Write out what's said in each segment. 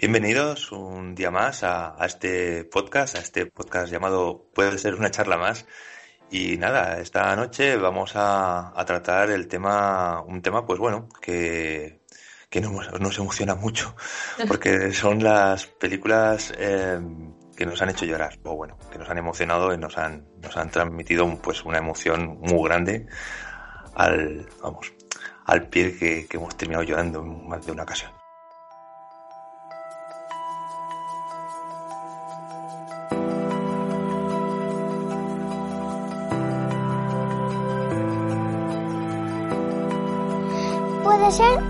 Bienvenidos un día más a, este podcast, a este podcast llamado Puede ser una charla más. Y nada, esta noche vamos a, tratar el tema, un tema, pues bueno, que, que nos, nos emociona mucho, porque son las películas eh, que nos han hecho llorar, o bueno, que nos han emocionado y nos han, nos han transmitido pues una emoción muy grande al, vamos, al pie que, que hemos terminado llorando en más de una ocasión.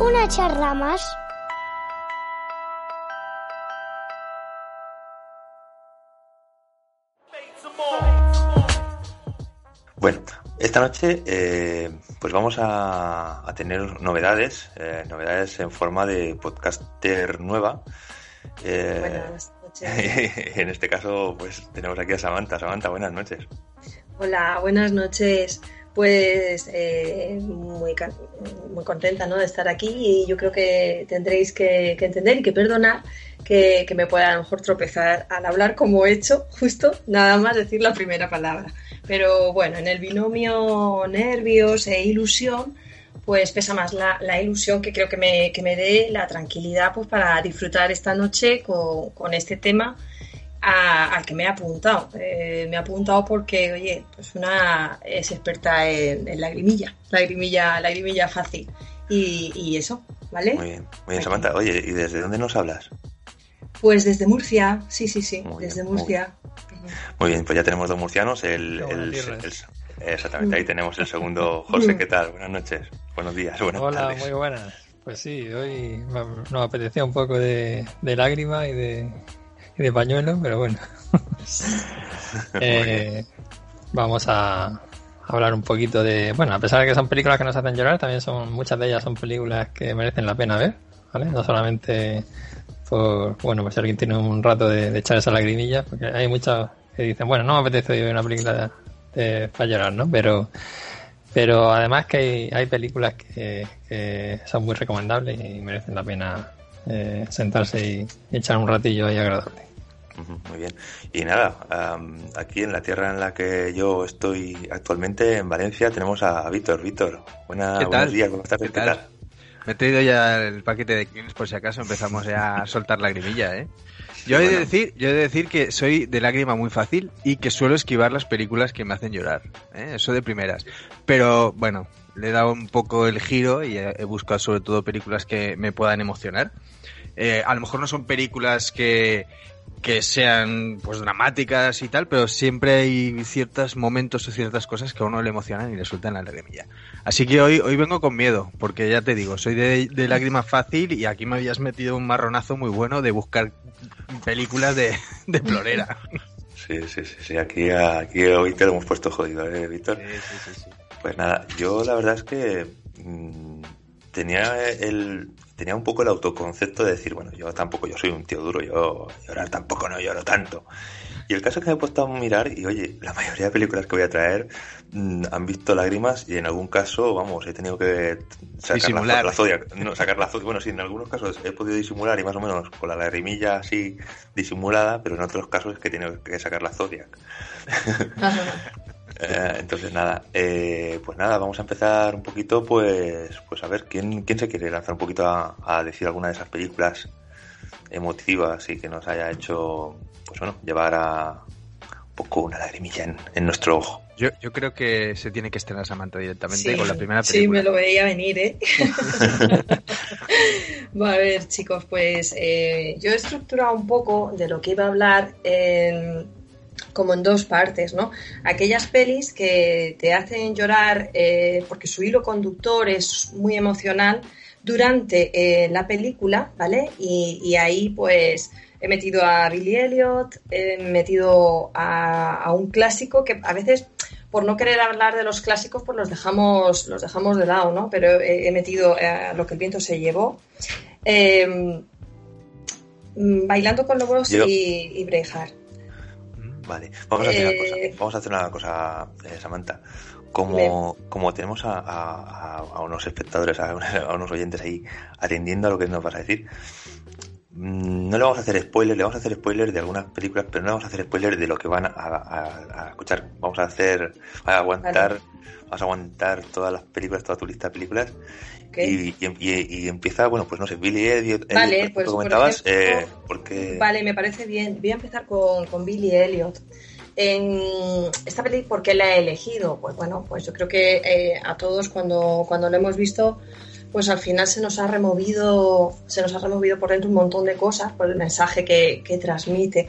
Una charla más. Bueno, esta noche eh, pues vamos a, tener novedades, eh, novedades en forma de podcaster nueva. Eh, buenas noches. en este caso pues tenemos aquí a Samantha. Samantha, buenas noches. Hola, buenas noches pues eh, muy, muy contenta ¿no? de estar aquí y yo creo que tendréis que, entender y que perdonar que, me pueda a lo mejor tropezar al hablar como he hecho, justo nada más decir la primera palabra. Pero bueno, en el binomio nervios e ilusión, pues pesa más la, ilusión que creo que me, que me dé la tranquilidad pues, para disfrutar esta noche con, con este tema al que me he apuntado. Eh, me he apuntado porque, oye, pues una es experta en, lagrimilla, lagrimilla, lagrimilla fácil. Y, eso, ¿vale? Muy bien, muy bien, Samantha. Oye, ¿y desde dónde nos hablas? Pues desde Murcia, sí, sí, sí, desde Murcia. Muy bien. pues ya tenemos dos murcianos. El, exactamente, ahí tenemos el segundo. José, ¿qué tal? Buenas noches, buenos días, buenas Hola, muy buenas. Pues sí, hoy nos apetecía un poco de, de lágrima y de, de pañuelo, pero bueno. Eh, vamos a hablar un poquito de. Bueno, a pesar de que son películas que nos hacen llorar, también son muchas de ellas son películas que merecen la pena ver, ¿vale? No solamente por. Bueno, pues si alguien tiene un rato de, echar esa lagrimilla, porque hay muchas que dicen, bueno, no me apetece ver una película de, para llorar, ¿no? Pero. Pero además que hay, hay películas que, que, son muy recomendables y merecen la pena eh, sentarse y echar un ratillo ahí agradable. Muy bien. Y nada, aquí en la tierra en la que yo estoy actualmente, en Valencia, tenemos a Víctor. Víctor, buena, buenos días, ¿cómo estás? ¿Qué, tal? Me he traído ya el paquete de Kings por si acaso empezamos ya a soltar lagrimilla, ¿eh? Yo he, de decir, yo he de decir que soy de lágrima muy fácil y que suelo esquivar las películas que me hacen llorar. ¿eh? Eso de primeras. Pero bueno, le he dado un poco el giro y he buscado sobre todo películas que me puedan emocionar. Eh, a lo mejor no son películas que, que sean pues dramáticas y tal, pero siempre hay ciertos momentos o ciertas cosas que a uno le emocionan y le sueltan la lagrimilla. Así que hoy, hoy vengo con miedo, porque ya te digo, soy de, de lágrima fácil y aquí me habías metido un marronazo muy bueno de buscar películas de, de florera. Sí, sí, sí, sí, aquí, aquí hoy te lo hemos puesto jodido, ¿eh, Víctor? Sí, sí, sí, Pues nada, yo la verdad es que mm, tenía el, tenía un poco el autoconcepto de decir, bueno, yo tampoco, yo soy un tío duro, yo llorar tampoco no lloro tanto. Y el caso es que me he puesto a mirar y, oye, la mayoría de películas que voy a traer mm, han visto lágrimas y en algún caso, vamos, he tenido que sacar la, la zodia. No, sacar la Bueno, sí, en algunos casos he podido disimular y más o menos con la lagrimilla así disimulada, pero en otros casos es que he tenido que sacar la Zodiac. Eh, entonces nada, eh, pues nada, vamos a empezar un poquito, pues, pues a ver quién, quién se quiere lanzar un poquito a, decir alguna de esas películas emotivas y que nos haya hecho, pues bueno, llevar a un poco una lagrimilla en, nuestro ojo. Yo, yo, creo que se tiene que estrenar Samantha directamente con la primera película. Sí, me lo veía venir, ¿eh? a ver, chicos, pues eh, yo he estructurado un poco de lo que iba a hablar en como en dos partes, ¿no? Aquellas pelis que te hacen llorar eh, porque su hilo conductor es muy emocional durante eh, la película, ¿vale? Y, ahí pues he metido a Billy Elliot, he metido a, un clásico que a veces por no querer hablar de los clásicos pues los dejamos los dejamos de lado, ¿no? Pero he, metido a lo que el viento se llevó. Em, bailando con lobos y, y Vale, vamos a hacer una cosa, eh, vamos a hacer una cosa, eh, Samantha. Como, como tenemos a, unos espectadores, a, unos oyentes ahí atendiendo a lo que nos vas a decir, no le vamos a hacer spoilers, le vamos a hacer spoilers de algunas películas, pero no le vamos a hacer spoilers de lo que van a, escuchar. Vamos a hacer, a aguantar, vamos a aguantar todas las películas, toda tu lista de películas. Y, y, empieza, bueno, pues no sé, Billy Elliot. Vale, pues comentabas, eh, porque... Vale, me parece bien. Voy a empezar con, con Billy Elliot. En esta película, ¿por qué la he elegido? Pues bueno, pues yo creo que eh, a todos cuando, cuando lo hemos visto pues al final se nos ha removido, se nos ha removido por dentro un montón de cosas por el mensaje que, transmite.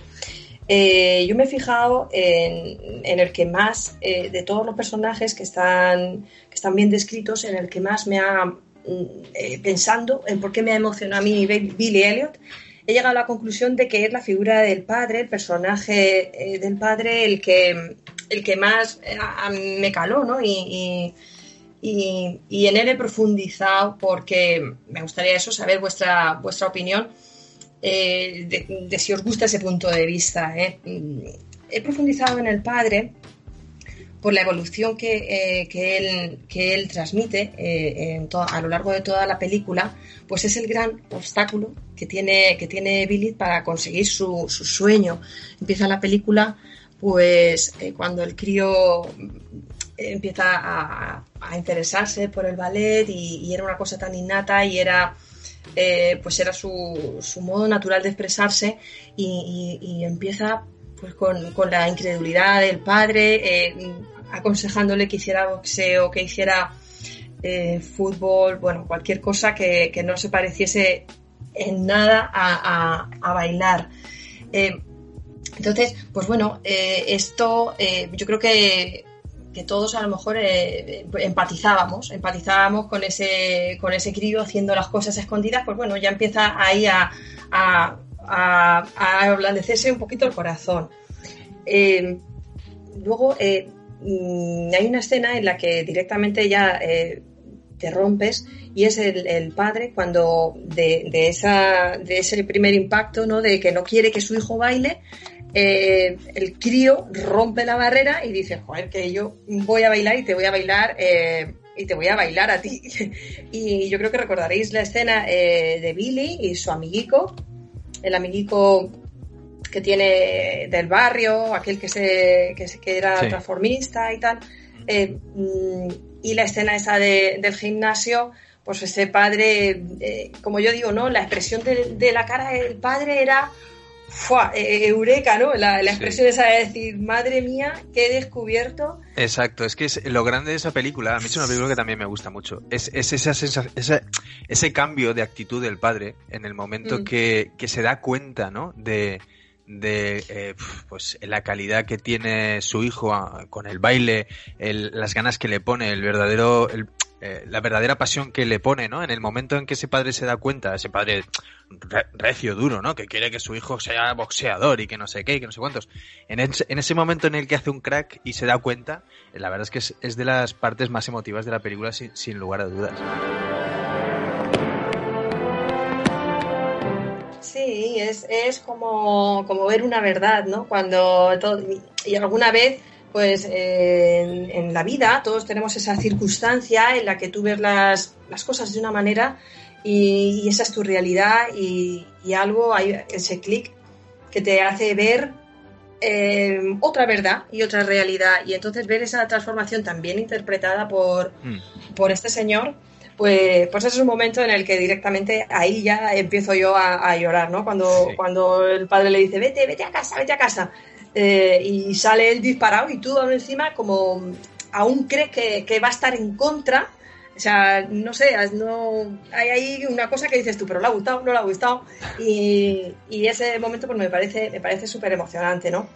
Eh, yo me he fijado en, el que más, eh, de todos los personajes que están, que están bien descritos, en el que más me ha, mm, eh, pensando en por qué me ha emocionado a mí Billy Elliot, he llegado a la conclusión de que es la figura del padre, el personaje del padre, el que, el que más me caló, ¿no? y, en él he profundizado porque me gustaría eso, saber vuestra, vuestra opinión eh, de, si os gusta ese punto de vista. ¿eh? He profundizado en el padre por la evolución que, eh, él, que él transmite a lo largo de toda la película, pues es el gran obstáculo que tiene, que tiene Billy para conseguir su, su sueño. Empieza la película pues cuando el crío empieza a, interesarse por el ballet y, era una cosa tan innata y era eh, pues era su, modo natural de expresarse y, empieza pues con, la incredulidad del padre eh, aconsejándole que hiciera boxeo que hiciera eh, fútbol bueno cualquier cosa que, no se pareciese en nada a bailar. Entonces pues bueno esto yo creo que que todos a lo mejor eh, empatizábamos, empatizábamos con ese, con ese crío haciendo las cosas escondidas, pues bueno, ya empieza ahí a, a, ablandecerse un poquito el corazón. Eh, luego eh, mm, hay una escena en la que directamente ya te rompes y es el, padre cuando de, de, esa, de ese primer impacto, ¿no? De que no quiere que su hijo baile, eh, el crío rompe la barrera y dice, joder, que yo voy a bailar y te voy a bailar eh, y te voy a bailar a ti. y yo creo que recordaréis la escena eh, de Billy y su amiguico, el amiguico que tiene del barrio, aquel que se que, era transformista y tal. Mm, y la escena esa del gimnasio, pues ese padre, como yo digo, ¿no? La expresión de, de la cara del padre era ¡fua! E, e, eureka, ¿no? La, expresión esa de decir, madre mía, ¿qué he descubierto? Exacto, es que es, lo grande de esa película, a mí es una película que también me gusta mucho, es, es esa ese, ese cambio de actitud del padre en el momento mm. que, que, se da cuenta, ¿no? De, de eh, pues la calidad que tiene su hijo con el baile, el, las ganas que le pone, el verdadero, el, eh, la verdadera pasión que le pone, ¿no? En el momento en que ese padre se da cuenta, ese padre recio, duro, ¿no? Que quiere que su hijo sea boxeador y que no sé qué y que no sé cuántos. En, ese momento en el que hace un crack y se da cuenta, eh, la verdad es que es, de las partes más emotivas de la película sin, lugar a dudas. Sí, es, es como, como ver una verdad, ¿no? Cuando todo, y alguna vez pues en, la vida todos tenemos esa circunstancia en la que tú ves las, cosas de una manera y, esa es tu realidad y, algo, hay ese clic que te hace ver eh, otra verdad y otra realidad y entonces ver esa transformación también interpretada por, mm. por este señor pues, pues es un momento en el que directamente ahí ya empiezo yo a, llorar, ¿no? Cuando, cuando el padre le dice, vete, vete a casa, vete a casa. Eh, y sale él disparado y tú encima como aún crees que, va a estar en contra. O sea, no sé, no, hay ahí una cosa que dices tú, pero le ha gustado, no le ha gustado. Y, ese momento pues me parece, me parece súper emocionante, ¿no?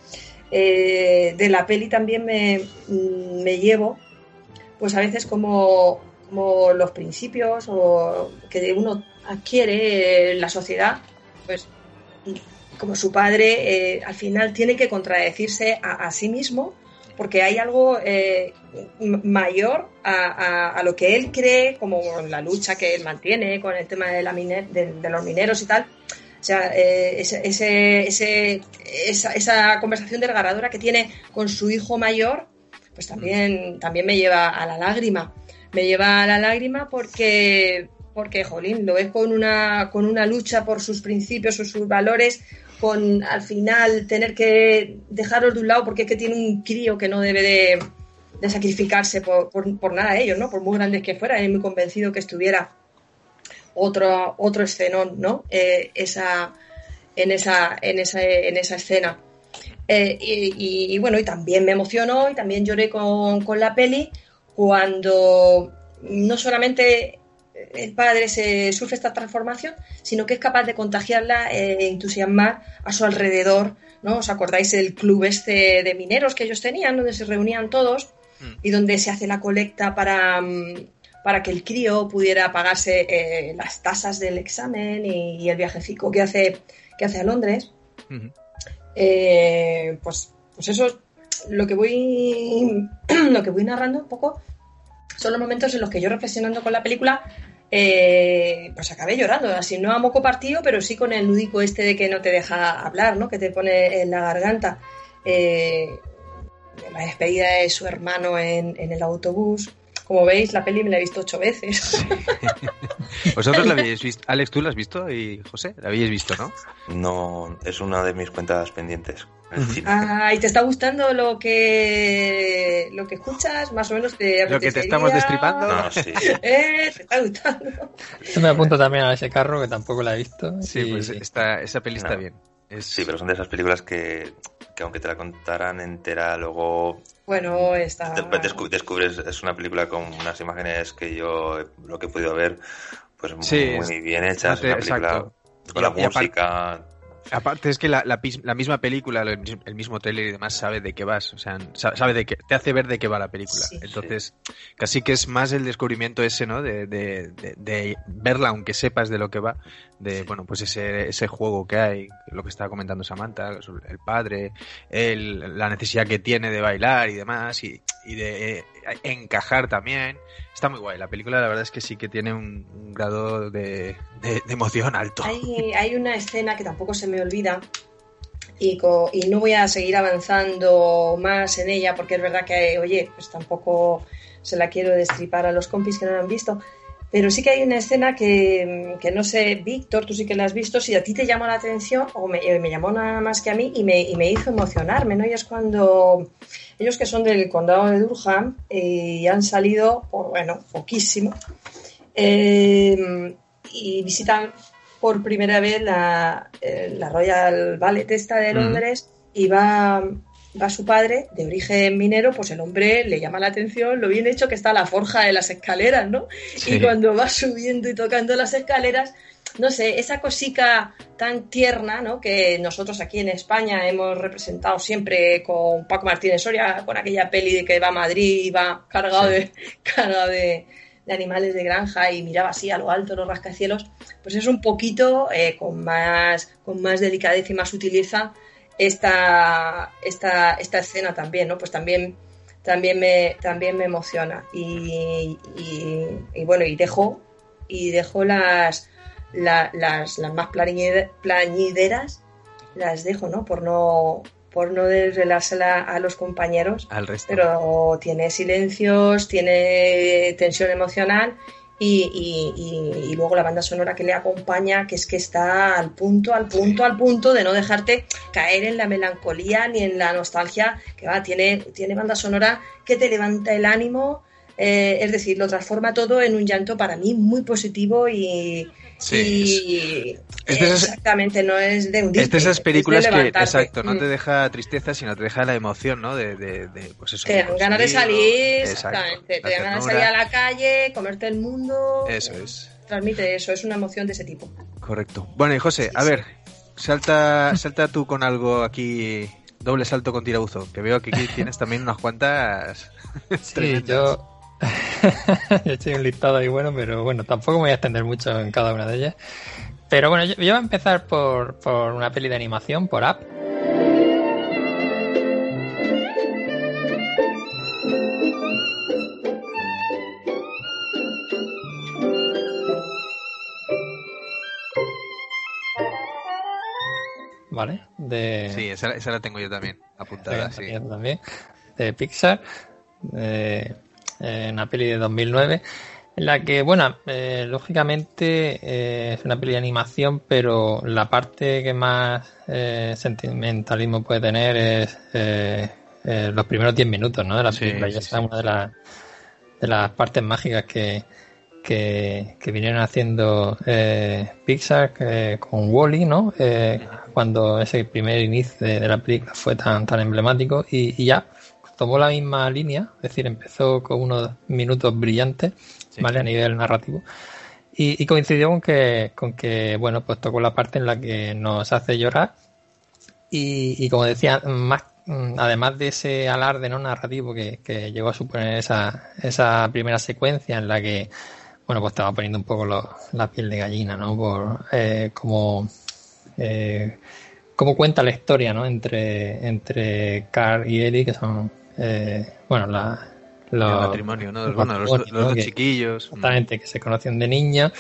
Eh, de la peli también me, me, llevo, pues a veces como, como los principios o que uno adquiere en la sociedad, pues como su padre, eh, al final tiene que contradecirse a, sí mismo porque hay algo eh, mayor a, lo que él cree, como la lucha que él mantiene con el tema de, la de, los mineros y tal. O sea, eh, ese, esa, conversación desgarradora que tiene con su hijo mayor, pues también, también me lleva a la lágrima. Me lleva a la lágrima porque porque, jolín, lo ves con una, con una lucha por sus principios o sus valores, con al final tener que dejarlos de un lado porque es que tiene un crío que no debe de, sacrificarse por, por, por, nada ellos, ¿no? Por muy grandes que fuera, y muy convencido que estuviera otro, otro escenón, ¿no? Eh, esa, en, esa, en, esa, en esa escena. Eh, y, y, bueno, y también me emocionó y también lloré con, con la peli cuando no solamente el padre se sufre esta transformación, sino que es capaz de contagiarla e entusiasmar a su alrededor, ¿no? ¿Os acordáis del club este de mineros que ellos tenían, donde se reunían todos y donde se hace la colecta para, para que el crío pudiera pagarse eh, las tasas del examen y, y, el viajecico que hace, que hace a Londres? Uh -huh. eh, pues, pues eso lo que voy lo que voy narrando un poco son los momentos en los que yo reflexionando con la película eh, pues acabé llorando, así no a moco partido, pero sí con el nudico este de que no te deja hablar, ¿no? que te pone en la garganta. Eh, la despedida de su hermano en, en, el autobús. Como veis, la peli me la he visto ocho veces. ¿Vosotros la habéis visto? Alex, ¿tú la has visto? ¿Y José? ¿La habéis visto, no? No, es una de mis cuentas pendientes. Ah, ¿y te está gustando lo que lo que escuchas? Más o menos te Lo que te estamos destripando. No, sí. ¿Eh? ¿Te está gustando? Yo me apunto también a ese carro que tampoco la he visto. Sí, y... pues esta, esa peli está No. bien. Es... Sí, pero son de esas películas que, que aunque te la contaran entera, luego Bueno, está... después descu- descubres, es una película con unas imágenes que yo, lo que he podido ver, pues Sí, muy bien hechas, te- una película exacto. con Y- la música, Aparte es que la, la, la misma película, el el mismo trailer y demás sabe de qué vas, o sea, sa- sabe de qué, te hace ver de qué va la película. Sí. Entonces, casi que es más el descubrimiento ese, ¿no? De, de, de- de verla aunque sepas de lo que va, de, bueno, pues ese, ese juego que hay, lo que estaba comentando Samantha, sobre el padre, el, la necesidad que tiene de bailar y demás, y, y de eh, encajar también. Está muy guay, la película la verdad es que sí que tiene un, un grado de, de- de emoción alto. Hay, hay una escena que tampoco se me olvida y, co- y no voy a seguir avanzando más en ella porque es verdad que, oye, pues tampoco se la quiero destripar a los compis que no la han visto. Pero sí que hay una escena que, que no sé, Víctor, tú sí que la has visto, si a ti te llama la atención o me, eh, me llamó nada más que a mí y me, y me hizo emocionarme, ¿no? Y es cuando ellos que son del condado de Durham eh, y han salido, por, bueno, poquísimo, eh, y visitan por primera vez la, eh, la Royal Ballet esta de Mm. Londres y va, va su padre de origen minero, pues el hombre le llama la atención lo bien hecho que está la forja de las escaleras, ¿no? Sí. Y cuando va subiendo y tocando las escaleras, no sé, esa cosica tan tierna, ¿no? Que nosotros aquí en España hemos representado siempre con Paco Martínez Soria, con aquella peli de que va a Madrid y va cargado Sí. de cargado de, de animales de granja y miraba así a lo alto los rascacielos, pues es un poquito eh, con más con más delicadeza y más sutileza esta, esta, esta escena también, ¿no? Pues también también me también me emociona y, y, y bueno y dejo y dejo las la- las, las más plañide- plañideras las dejo, ¿no? Por no por no desvelársela a los compañeros Al resto. pero tiene silencios, tiene tensión emocional y, y- y- luego la banda sonora que le acompaña, que es que está al punto, al punto, al punto de no dejarte caer en la melancolía ni en la nostalgia, que va, tiene, tiene banda sonora que te levanta el ánimo, eh, es decir, lo transforma todo en un llanto para mí muy positivo y... Sí, y- es esas- exactamente, no es de hundirte, Es de esas es películas de que, exacto, no Mm. te deja tristeza, sino te deja la emoción, ¿no? De, de, de, pues eso. Te de dan ganas de salir, exactamente. Te dan ganas de salir a la calle, comerte el mundo. Eso es, Transmite eso, es una emoción de ese tipo. correcto. Bueno, y José, Sí, a sí. ver, salta, salta tú con algo aquí, doble salto con tirabuzo, que veo que aquí tienes también unas cuantas. Sí, tremendas. yo he hecho un listado ahí bueno, pero bueno, tampoco me voy a extender mucho en cada una de ellas. Pero bueno, yo, yo voy a empezar por, por una peli de animación, por Up. ¿Vale? De, Sí, esa, esa la tengo yo también, apuntada, Sí, también, de Pixar, eh, una peli de 2009. en la que, bueno, eh, lógicamente eh, es una peli de animación, pero la parte que más eh, sentimentalismo puede tener es los primeros 10 minutos ¿no? de la película. ya sea una de, las de las partes mágicas que, que, vinieron haciendo Pixar con Wally, ¿no? cuando ese primer inicio de, la película fue tan, tan emblemático y, y ya tomó la misma línea, es decir, empezó con unos minutos brillantes ¿vale? A nivel narrativo. Y, coincidió con que, con que, bueno, pues tocó la parte en la que nos hace llorar. Y, como decía, más, además de ese alarde no narrativo que, llegó a suponer esa, esa primera secuencia en la que, bueno, pues estaba poniendo un poco la piel de gallina, ¿no? Por eh, como, eh, cómo cuenta la historia, ¿no? Entre, entre Carl y Ellie, que son, eh, bueno, la, los, matrimonio, ¿no? los, dos chiquillos. Exactamente, que se conocen de niña.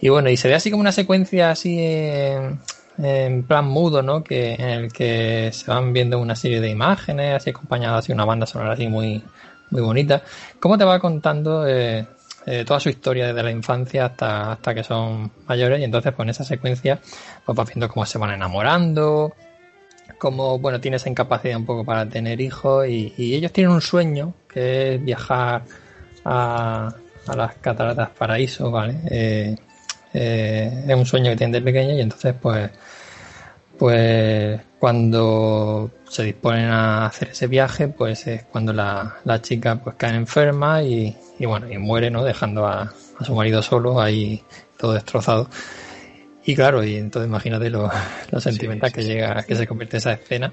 Y bueno, y se ve así como una secuencia así en, plan mudo, ¿no? Que, en el que se van viendo una serie de imágenes, así acompañadas de una banda sonora así muy, muy bonita. ¿Cómo te va contando eh, eh, toda su historia desde la infancia hasta, hasta que son mayores? Y entonces, pues en esa secuencia, pues vas viendo cómo se van enamorando, como, bueno, tiene esa incapacidad un poco para tener hijos y, ellos tienen un sueño que es viajar a, las cataratas paraíso, ¿vale? Eh, eh, es un sueño que tienen de pequeño y entonces pues pues cuando se disponen a hacer ese viaje pues es cuando la, la chica pues cae enferma y, y bueno y muere no dejando a, a su marido solo ahí todo destrozado y claro, y entonces imagínate lo, lo sentimental que llega, que se convierte esa escena.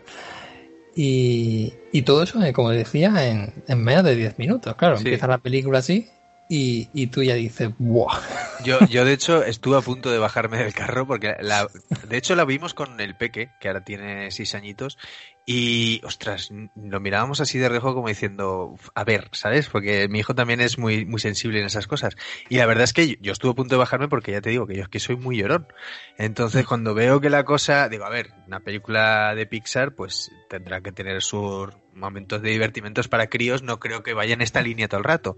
Y, y todo eso, eh, como decía, en, en menos de 10 minutos. Claro, empieza la película así y, y tú ya dices, ¡buah! Yo, yo, de hecho, estuve a punto de bajarme del carro porque, la, de hecho, la vimos con el Peque, que ahora tiene 6 añitos, y, ostras, lo mirábamos así de rejo como diciendo, a ver, ¿sabes? Porque mi hijo también es muy, muy sensible en esas cosas. Y la verdad es que yo, estuve a punto de bajarme porque ya te digo que yo es que soy muy llorón. Entonces, cuando veo que la cosa, digo, a ver, una película de Pixar, pues tendrá que tener sus momentos de divertimentos para críos, no creo que vaya en esta línea todo el rato.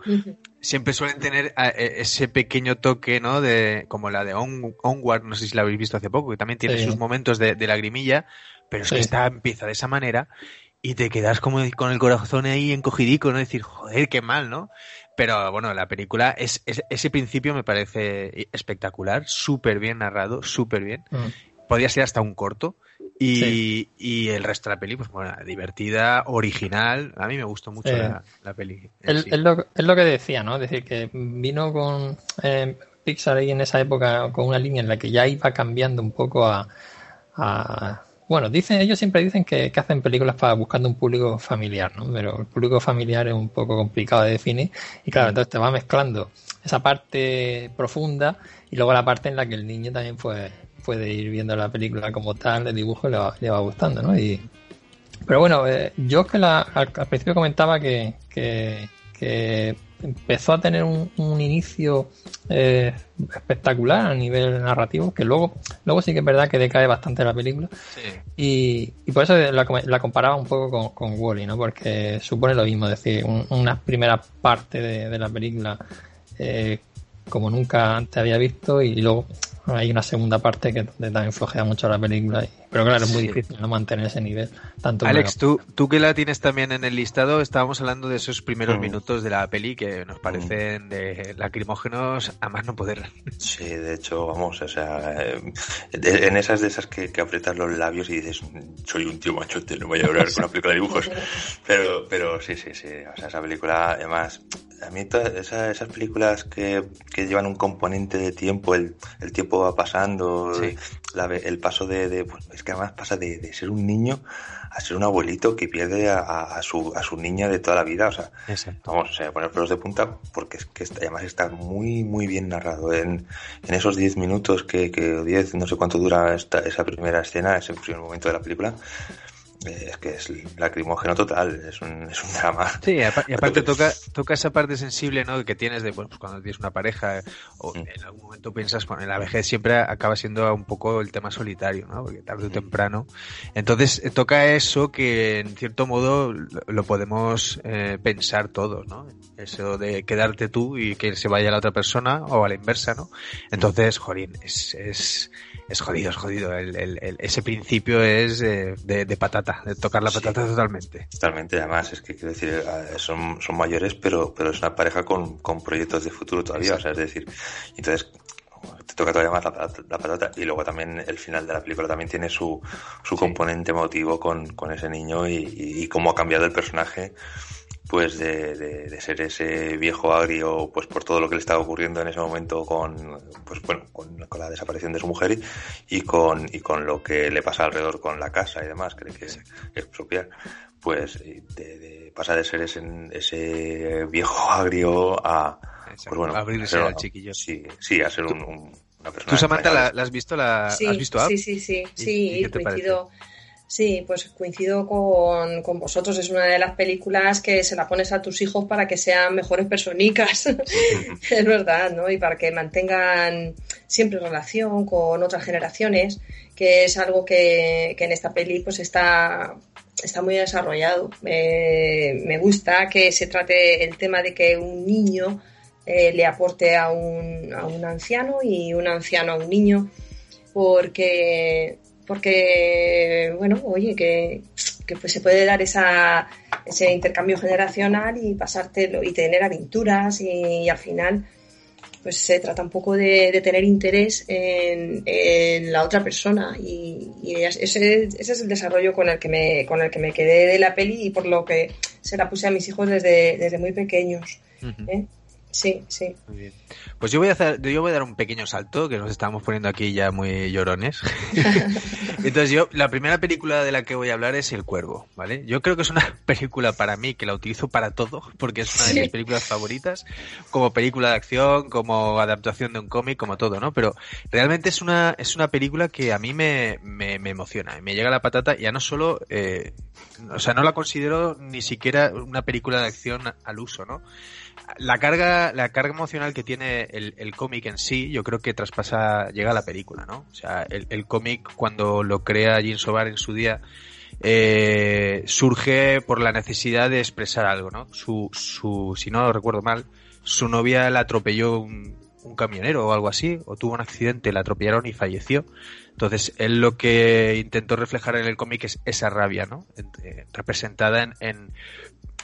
Siempre suelen tener e, ese pequeño toque, ¿no? De, como la de Onward, no sé si la habéis visto hace poco, que también tiene sus momentos de, de lagrimilla, pero es que esta empieza de esa manera y te quedas como con el corazón ahí encogidico, ¿no? Decir, joder, qué mal, ¿no? Pero bueno, la película, es, ese principio me parece espectacular, súper bien narrado, súper bien. Mm. Podría ser hasta un corto. Y, y, el resto de la peli, pues bueno, divertida, original. A mí me gustó mucho la, la, peli. Es, lo, es, lo, que decía, ¿no? Es decir, que vino con eh, Pixar ahí en esa época con una línea en la que ya iba cambiando un poco a bueno, dicen, ellos siempre dicen que, hacen películas para buscando un público familiar, ¿no? Pero el público familiar es un poco complicado de definir. Y claro, entonces te va mezclando esa parte profunda y luego la parte en la que el niño también puede, puede ir viendo la película como tal, el dibujo le va, le va gustando, ¿no? Y, pero bueno, eh, yo que la, al, principio comentaba que, que, que empezó a tener un, inicio eh, espectacular a nivel narrativo, que luego, luego sí que es verdad que decae bastante la película. Y, por eso la, comparaba un poco con, con Wally, ¿no? Porque supone lo mismo, es decir, una primera parte de, la película eh, como nunca antes había visto y luego hay una segunda parte que también flojea mucho la película. Pero claro, es muy difícil no mantener ese nivel. Tanto Alex, tú, tú que la tienes también en el listado, estábamos hablando de esos primeros mm. minutos de la peli que nos parecen de lacrimógenos a más no poder. Sí, de hecho, vamos, o sea, eh, en esas de esas que, que aprietas los labios y dices, soy un tío machote, no voy a hablar con una película de dibujos. Pero, pero sí, sí, sí, o sea, esa película, además, a mí todas esas, películas que, que, llevan un componente de tiempo, el, el tiempo va pasando, el paso de, pues, es que además pasa de, ser un niño a ser un abuelito que pierde a, su, a su niña de toda la vida, o sea, vamos, a poner pelos de punta porque es que además está muy, muy bien narrado. En, en esos 10 minutos que, que 10, no sé cuánto dura esta, esa primera escena, ese primer momento de la película, es que es lacrimógeno total, es un, es un drama. Sí, y aparte toca, toca esa parte sensible, ¿no? Que tienes de, pues cuando tienes una pareja o mm. en algún momento piensas, bueno, en la vejez siempre acaba siendo un poco el tema solitario, ¿no? Porque tarde o mm. temprano. Entonces eh, toca eso que en cierto modo lo podemos eh, pensar todos, ¿no? Eso de quedarte tú y que se vaya la otra persona o a la inversa, ¿no? Entonces, Jorín, es, es, es jodido, es jodido. El, el, ese principio es de, de, patata, de tocar la patata totalmente. Totalmente, además, es que quiero decir, eh, son, son mayores, pero, pero es una pareja con, con proyectos de futuro todavía, o sea, es decir, entonces te toca todavía más la, patata y luego también el final de la película también tiene su, su componente emotivo con, con ese niño y, y, y cómo ha cambiado el personaje pues de, de, ser ese viejo agrio pues por todo lo que le estaba ocurriendo en ese momento con pues bueno con, la desaparición de su mujer y, con y con lo que le pasa alrededor con la casa y demás que que expropiar pues de, pasa de ser ese, ese viejo agrio a pues bueno abrirse al chiquillo. sí sí a ser un, una persona tú Samantha la, has visto la has visto sí sí sí. Sí, coincido Sí, pues coincido con, con, vosotros. Es una de las películas que se la pones a tus hijos para que sean mejores personicas. es verdad, ¿no? Y para que mantengan siempre relación con otras generaciones, que es algo que, que en esta peli pues está, está muy desarrollado. me gusta que se trate el tema de que un niño eh, le aporte a un, a un anciano y un anciano a un niño, porque porque, bueno, oye, que, pues se puede dar esa, ese intercambio generacional y pasártelo y tener aventuras y, al final pues se trata un poco de, tener interés en, la otra persona y, ese, ese, es el desarrollo con el que me con el que me quedé de la peli y por lo que se la puse a mis hijos desde, desde muy pequeños. ¿eh? Sí, sí. Muy bien. Pues yo voy a hacer, yo voy a dar un pequeño salto, que nos estamos poniendo aquí ya muy llorones. Entonces yo, la primera película de la que voy a hablar es El Cuervo, ¿vale? Yo creo que es una película para mí que la utilizo para todo, porque es una de mis películas favoritas, como película de acción, como adaptación de un cómic, como todo, ¿no? Pero realmente es una, es una película que a mí me, me, me emociona, me llega la patata, ya no solo, eh, o sea, no la considero ni siquiera una película de acción al uso, ¿no? la carga, la carga emocional que tiene el, cómic en sí, yo creo que traspasa, llega a la película, ¿no? O sea, el, cómic cuando lo crea Jim Sobar en su día, eh, surge por la necesidad de expresar algo, ¿no? Su, su, si no lo recuerdo mal, su novia la atropelló un, camionero o algo así, o tuvo un accidente, la atropellaron y falleció. Entonces, él lo que intentó reflejar en el cómic es esa rabia, ¿no? Eh, representada en, en,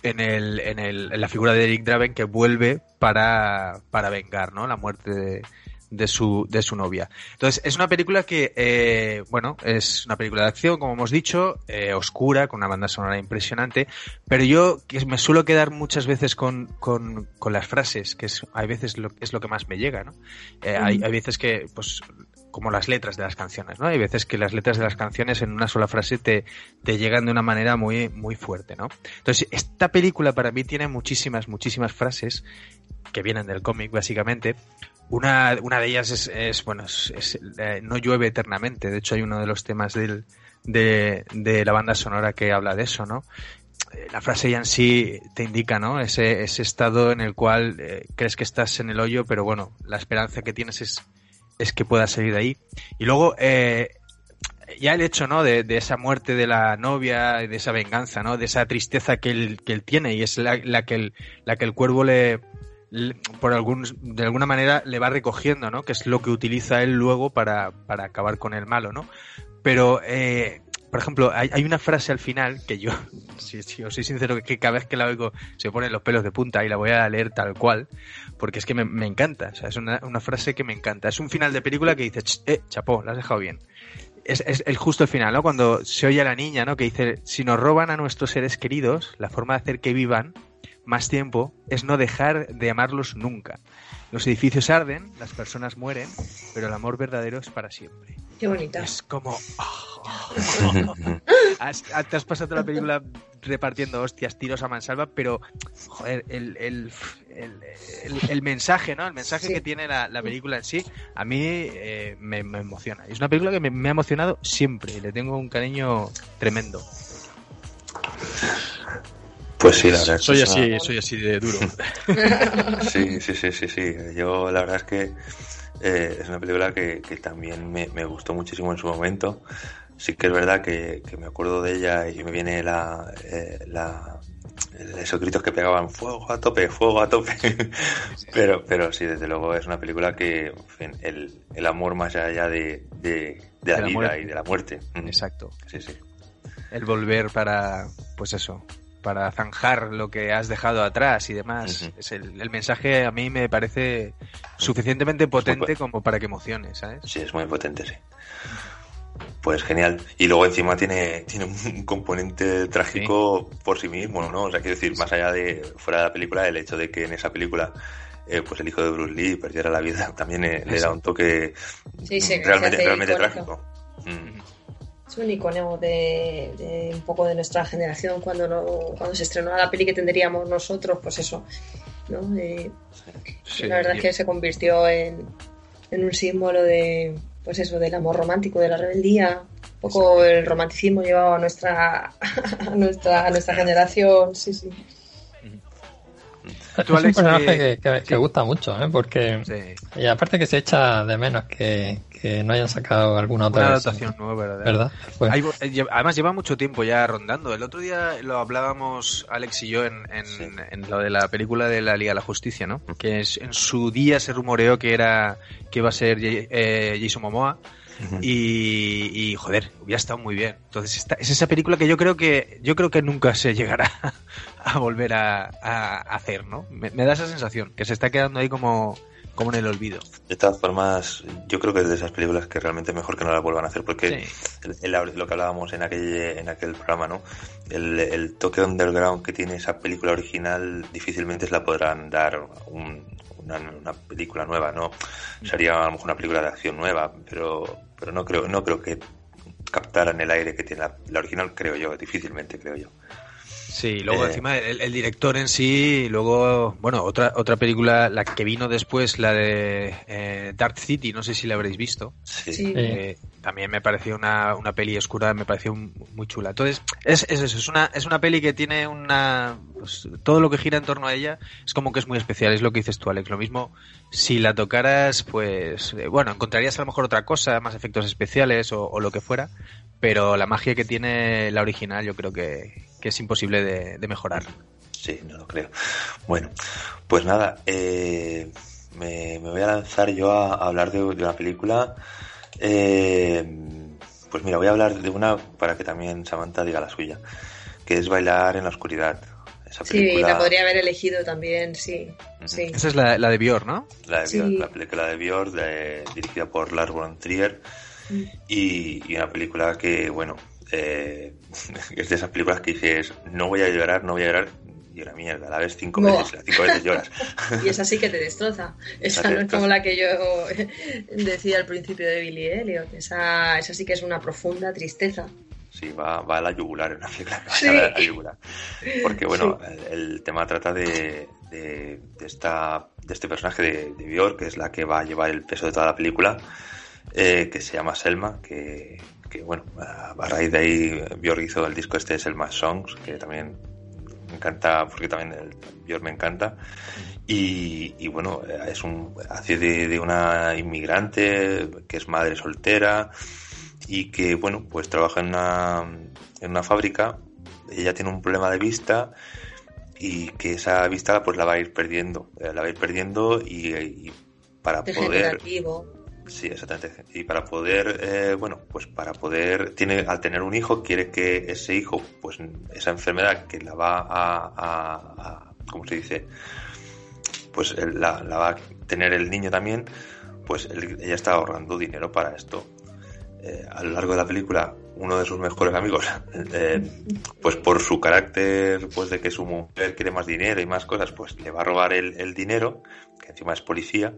en, el, en, el, en la figura de Eric Draven que vuelve para, para vengar, ¿no? La muerte de, de su, de su novia. Entonces, es una película que, eh, bueno, es una película de acción, como hemos dicho, eh, oscura, con una banda sonora impresionante, pero yo que me suelo quedar muchas veces con, con, con las frases, que es, hay veces lo, es lo que más me llega, ¿no? Eh, hay, hay veces que, pues, como las letras de las canciones, ¿no? Hay veces que las letras de las canciones en una sola frase te, te llegan de una manera muy, muy fuerte, ¿no? Entonces, esta película para mí tiene muchísimas, muchísimas frases que vienen del cómic, básicamente. Una, una de ellas es, es bueno, eh, no llueve eternamente. De hecho, hay uno de los temas del, de, de la banda sonora que habla de eso, ¿no? Eh, la frase ya en sí te indica, ¿no? Ese, ese estado en el cual eh, crees que estás en el hoyo, pero bueno, la esperanza que tienes es es que pueda salir de ahí. Y luego, eh, ya el hecho, ¿no? De, de, esa muerte de la novia, de esa venganza, ¿no? De esa tristeza que él, que él tiene y es la, la que, el, la que el cuervo le, por algún, de alguna manera le va recogiendo, ¿no? Que es lo que utiliza él luego para, para acabar con el malo, ¿no? Pero, eh, por ejemplo, hay, hay, una frase al final que yo, si, si os soy sincero, que cada vez que la oigo se ponen los pelos de punta y la voy a leer tal cual, porque es que me, encanta. O sea, es una, frase que me encanta. Es un final de película que dice, eh, chapó, la has dejado bien. Es, es, el justo final, ¿no? Cuando se oye a la niña, ¿no? Que dice, si nos roban a nuestros seres queridos, la forma de hacer que vivan más tiempo es no dejar de amarlos nunca. Los edificios arden, las personas mueren, pero el amor verdadero es para siempre. Qué bonita. Es como... Oh, oh, oh. has, te has pasado la película repartiendo hostias, tiros a mansalva, pero, joder, el, el, el, el mensaje, ¿no? El mensaje sí. que tiene la, la, película en sí, a mí eh, me, me, emociona. Es una película que me, me, ha emocionado siempre y le tengo un cariño tremendo. Pues sí, la verdad. Soy así, soy así de duro. sí, sí, sí, sí, sí. Yo la verdad es que eh, es una película que, también me, gustó muchísimo en su momento. Sí que es verdad que, me acuerdo de ella y me viene la, eh, la esos gritos que pegaban fuego a tope, fuego a tope. pero, pero sí, desde luego es una película que, el, el amor más allá de, de, la, vida y de la muerte. Mm. Exacto. Sí, sí. El volver para, pues eso, para zanjar lo que has dejado atrás y demás. es el, el, mensaje a mí me parece suficientemente potente como para que emocione, ¿sabes? Sí, es muy potente, sí. Pues genial. Y luego encima tiene, tiene un componente trágico por sí mismo, ¿no? O sea, quiero decir, más allá de fuera de la película, el hecho de que en esa película eh, pues el hijo de Bruce Lee perdiera la vida también eh, le da un toque realmente, realmente trágico. Mm. Es un icono de, un poco de nuestra generación cuando cuando se estrenó la peli que tendríamos nosotros, pues eso, ¿no? la verdad es que se convirtió en, en un símbolo de pues eso, del amor romántico, de la rebeldía, un poco el romanticismo llevado a nuestra, a nuestra, a nuestra generación, sí, sí. es un personaje que, gusta mucho, ¿eh? porque y aparte que se echa de menos que, no hayan sacado alguna otra adaptación nueva, ¿verdad? Eh, además lleva mucho tiempo ya rondando. El otro día lo hablábamos Alex y yo en, en, lo de la película de la Liga de la Justicia, ¿no? Que es, en su día se rumoreó que era que iba a ser eh, Jason Momoa. y, joder, hubiera estado muy bien. Entonces es esa película que yo creo que yo creo que nunca se llegará a volver a, hacer, ¿no? Me, da esa sensación que se está quedando ahí como como en el olvido. De todas formas, yo creo que es de esas películas que realmente mejor que no la vuelvan a hacer, porque lo que hablábamos en aquel, en aquel programa, ¿no? El, toque underground que tiene esa película original difícilmente se la podrán dar una, película nueva, ¿no? Sería a lo mejor una película de acción nueva, pero, pero no creo, no creo que captaran el aire que tiene la original, creo yo, difícilmente creo yo. Sí, luego eh, encima el, director en sí, luego, bueno, otra otra película, la que vino después, la de eh, Dark City, no sé si la habréis visto. Sí. Eh, también me pareció una, una peli oscura, me pareció muy chula. Entonces, es, es eso, es una, es una peli que tiene una... Pues, todo lo que gira en torno a ella es como que es muy especial, es lo que dices tú, Alex. Lo mismo, si la tocaras, pues, bueno, encontrarías a lo mejor otra cosa, más efectos especiales o, o lo que fuera, pero la magia que tiene la original yo creo que, que es imposible de, mejorar. Sí, no lo creo. Bueno, pues nada, eh, me, voy a lanzar yo a, hablar de, una película. Eh, pues mira, voy a hablar de una para que también Samantha diga la suya, que es Bailar en la Oscuridad. Sí, la podría haber elegido también, sí. sí. Esa es la, de Björn, ¿no? La de Björn, la película de Björn, dirigida por Lars von Trier. Mm. Y, y, una película que, bueno, eh, es de esas películas que dices, no voy a llorar, no voy a llorar, y una mierda, la ves cinco veces, las cinco veces lloras. y esa sí que te destroza. Esa no es como la que yo decía al principio de Billy Elliot. Esa, esa sí que es una profunda tristeza. Sí, va, va a la yugular en una película. Va a la yugular. Porque, bueno, el, tema trata de, de, esta, de este personaje de, de Björk, que es la que va a llevar el peso de toda la película, eh, que se llama Selma, que, que bueno, a, raíz de ahí Björk hizo el disco este es el Más Songs, que también me encanta, porque también el Björk me encanta. Y, bueno, es un, hace de, una inmigrante que es madre soltera y que, bueno, pues trabaja en una, en una fábrica. Ella tiene un problema de vista y que esa vista pues la va a ir perdiendo, eh, la va a ir perdiendo y, para poder Sí, exactamente. Y para poder, eh, bueno, pues para poder, tiene, al tener un hijo, quiere que ese hijo, pues esa enfermedad que la va a, a, ¿cómo se dice? Pues la, va a tener el niño también, pues ella está ahorrando dinero para esto. Eh, a lo largo de la película, uno de sus mejores amigos, eh, pues por su carácter, pues de que su mujer quiere más dinero y más cosas, pues le va a robar el dinero, que encima es policía,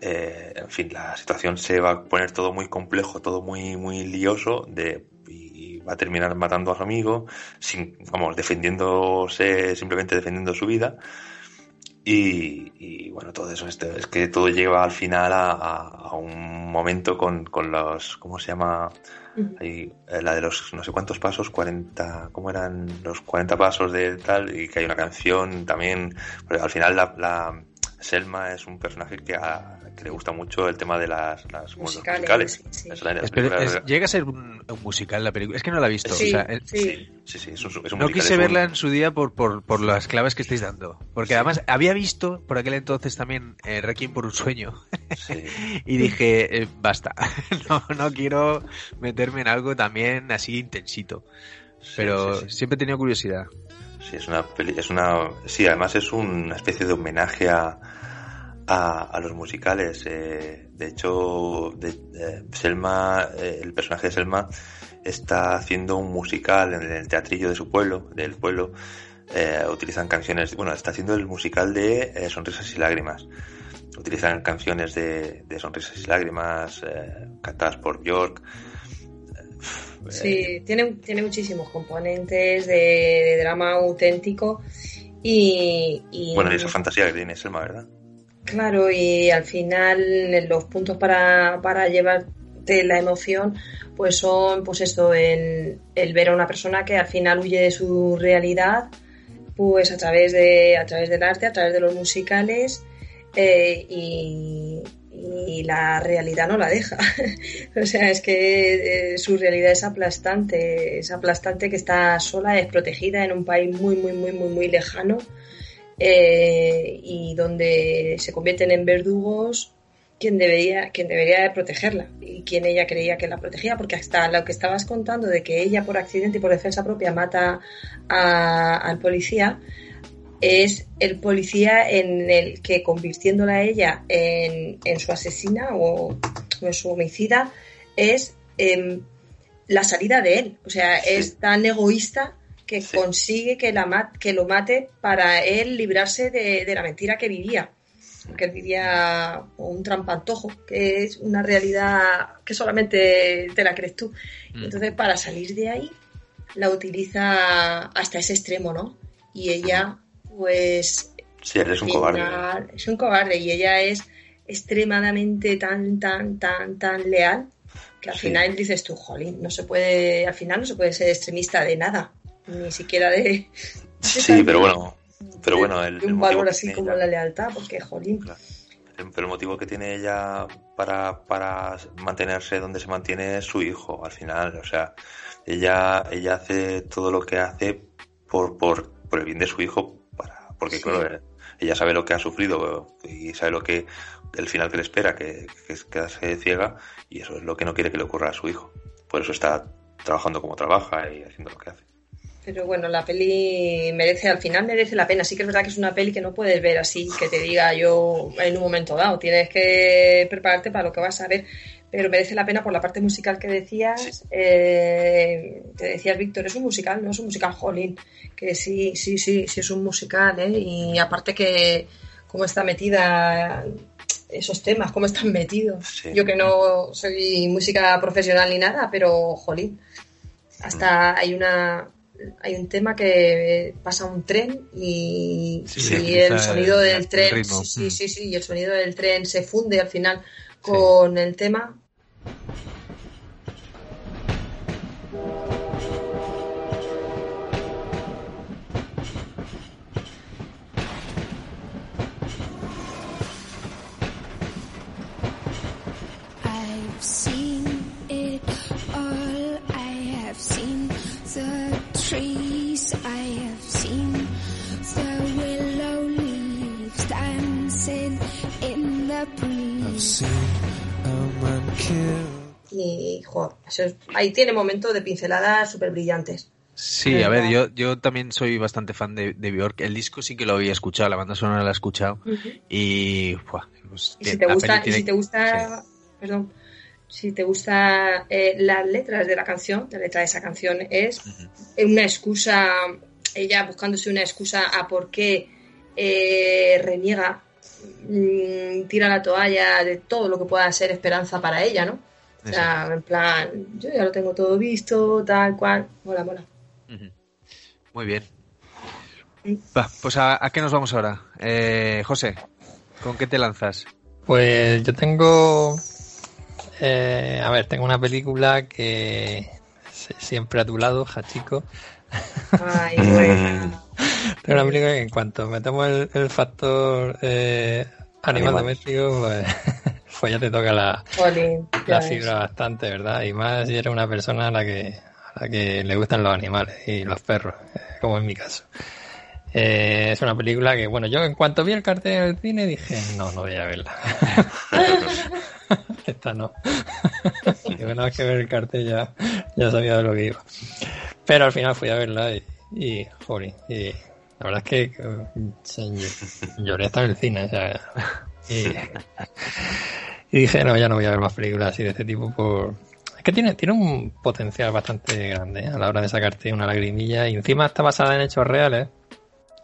eh, en fin, la situación se va a poner todo muy complejo, todo muy, muy lioso de, y va a terminar matando a su amigo, sin, vamos, defendiéndose, simplemente defendiendo su vida. Y, bueno, todo eso, este, es que todo lleva al final a, un momento con, con, los, ¿cómo se llama? Ahí, eh, la de los no sé cuántos pasos, 40, ¿cómo eran los 40 pasos de tal? Y que hay una canción también, al final la, la Selma es un personaje que, le gusta mucho el tema de las, musicales. llega a ser un, musical la película. Es que no la he visto. Sí, sí. sí, es un, No quise verla en su día por, por, por, las claves que estáis dando. Porque además había visto por aquel entonces también eh, Requiem por un sueño. y dije, eh, basta. no, no quiero meterme en algo también así intensito. Pero siempre he tenido curiosidad. Sí, es una es una, sí, además es una especie de homenaje a, a, los musicales. Eh, de hecho, de, Selma, eh, el personaje de Selma está haciendo un musical en el teatrillo de su pueblo, del pueblo. Eh, utilizan canciones, bueno, está haciendo el musical de Sonrisas y Lágrimas. Utilizan canciones de, de Sonrisas y Lágrimas, cantadas por York. Sí, tiene, tiene muchísimos componentes de, drama auténtico y, Bueno, y esa fantasía que tiene Selma, ¿verdad? Claro, y al final los puntos para, para llevarte la emoción pues son pues esto, el, el, ver a una persona que al final huye de su realidad pues a través de a través del arte, a través de los musicales eh, y, y la realidad no la deja. o sea, es que eh, su realidad es aplastante, es aplastante que está sola, es protegida en un país muy, muy, muy, muy, muy lejano eh, y donde se convierten en verdugos quien debería, quien debería de protegerla y quien ella creía que la protegía, porque hasta lo que estabas contando de que ella por accidente y por defensa propia mata al policía, es el policía en el que convirtiéndola a ella en, su asesina o, en su homicida es em, la salida de él. O sea, es tan egoísta que consigue que, la que lo mate para él librarse de, la mentira que vivía. Que él vivía un trampantojo, que es una realidad que solamente te la crees tú. Mm. Entonces, para salir de ahí, la utiliza hasta ese extremo, ¿no? Y ella pues... Sí, él es un cobarde. Es un cobarde y ella es extremadamente tan, tan, tan, tan leal que al final dices tú, jolín, no se puede, al final no se puede ser extremista de nada, ni siquiera de... sí, pero bueno, pero bueno, el, un valor así como la lealtad, porque jolín. Pero el motivo que tiene ella para, para mantenerse donde se mantiene es su hijo, al final, o sea, ella, ella hace todo lo que hace por, por, por el bien de su hijo, porque claro, ella sabe lo que ha sufrido y sabe lo que el final que le espera, que, es quedarse ciega, y eso es lo que no quiere que le ocurra a su hijo. Por eso está trabajando como trabaja y haciendo lo que hace. Pero bueno, la peli merece, al final merece la pena. Sí que es verdad que es una peli que no puedes ver así, que te diga yo en un momento dado. Tienes que prepararte para lo que vas a ver pero merece la pena por la parte musical que decías. Eh, te decías, Víctor, es un musical, no es un musical Jolín, que sí, sí, sí, sí es un musical, ¿eh? y aparte que cómo está metida esos temas, cómo están metidos. Yo que no soy música profesional ni nada, pero Jolín, hasta mm. hay una hay un tema que pasa un tren y, el sonido del tren, sí, sí, sí, y el sonido del tren se funde al final con el tema Y, joder, ahí tiene momentos de pinceladas súper brillantes. Sí, a ver, yo, yo también soy bastante fan de, de Bjork. El disco sí que lo había escuchado, la banda sonora la he escuchado. Y, pues, si te gusta, si te gusta, perdón, si te gusta eh, las letras de la canción, la letra de esa canción es una excusa, ella buscándose una excusa a por qué eh, reniega Mm, tira la toalla de todo lo que pueda ser esperanza para ella, ¿no? O sea, en plan, yo ya lo tengo todo visto, tal cual. Mola, mola. Muy bien. Va, pues a, qué nos vamos ahora? Eh, José, ¿con qué te lanzas? Pues yo tengo... Eh, a ver, tengo una película que siempre a tu lado, Hachiko. Ay, bueno. tengo una película que en cuanto metemos el, el factor eh, animal doméstico, pues, pues, ya te toca la, la fibra bastante, ¿verdad? Y más si eres una persona a la que a la que le gustan los animales y los perros, eh, como en mi caso. Eh, es una película que, bueno, yo en cuanto vi el cartel del cine dije, no, no voy a verla. Esta no. y una vez que ver el cartel ya, ya sabía de lo que iba. Pero al final fui a verla y, y joder, y la verdad es que lloré hasta en el cine. O sea, y, dije, no, ya no voy a ver más películas así de este tipo por... Es que tiene, tiene un potencial bastante grande ¿eh? a la hora de sacarte una lagrimilla y encima está basada en hechos reales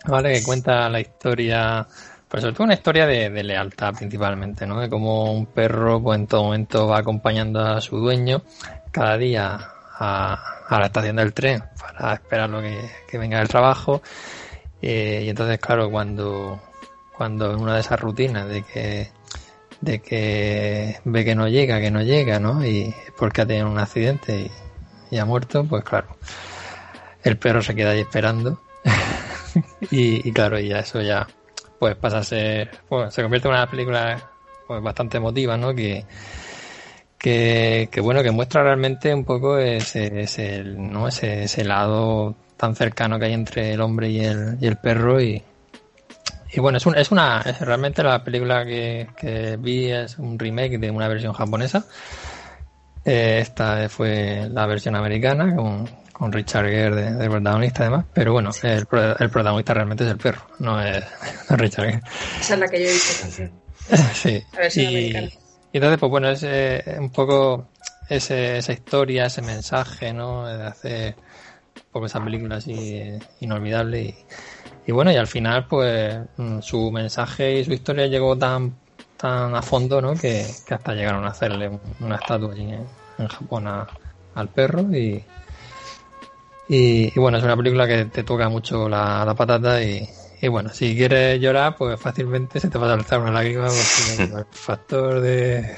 ¿vale? Que cuenta la historia, pues sobre todo una historia de, lealtad principalmente, ¿no? De cómo un perro, pues en todo momento va acompañando a su dueño cada día a, la estación del tren para esperar lo que, venga del trabajo. Eh, y entonces, claro, cuando, cuando en una de esas rutinas de que de que ve que no llega, que no llega, ¿no? Y porque ha tenido un accidente y, y ha muerto, pues claro, el perro se queda ahí esperando y, claro, y ya eso ya pues pasa a ser, pues, se convierte en una película pues, bastante emotiva, ¿no? Que, que, bueno, que muestra realmente un poco ese, ese, ¿no? ese, ese lado tan cercano que hay entre el hombre y el, y el perro y, y bueno, es, un, es una, es realmente la película que, que vi es un remake de una versión japonesa. Eh, esta fue la versión americana con, con Richard Gere de, protagonista además, pero bueno, el, el, protagonista realmente es el perro, no es, Richard Gere. Esa es la que yo he visto sí. y, y, entonces, pues bueno, es eh, un poco ese, esa historia, ese mensaje, ¿no? De hacer un poco esa película así eh, inolvidable y, y bueno, y al final, pues mm, su mensaje y su historia llegó tan tan a fondo, ¿no? Que, que hasta llegaron a hacerle una estatua allí en, en Japón al perro y, y, bueno, es una película que te toca mucho la, patata y, bueno, si quieres llorar, pues fácilmente se te va a saltar una lágrima porque el factor de,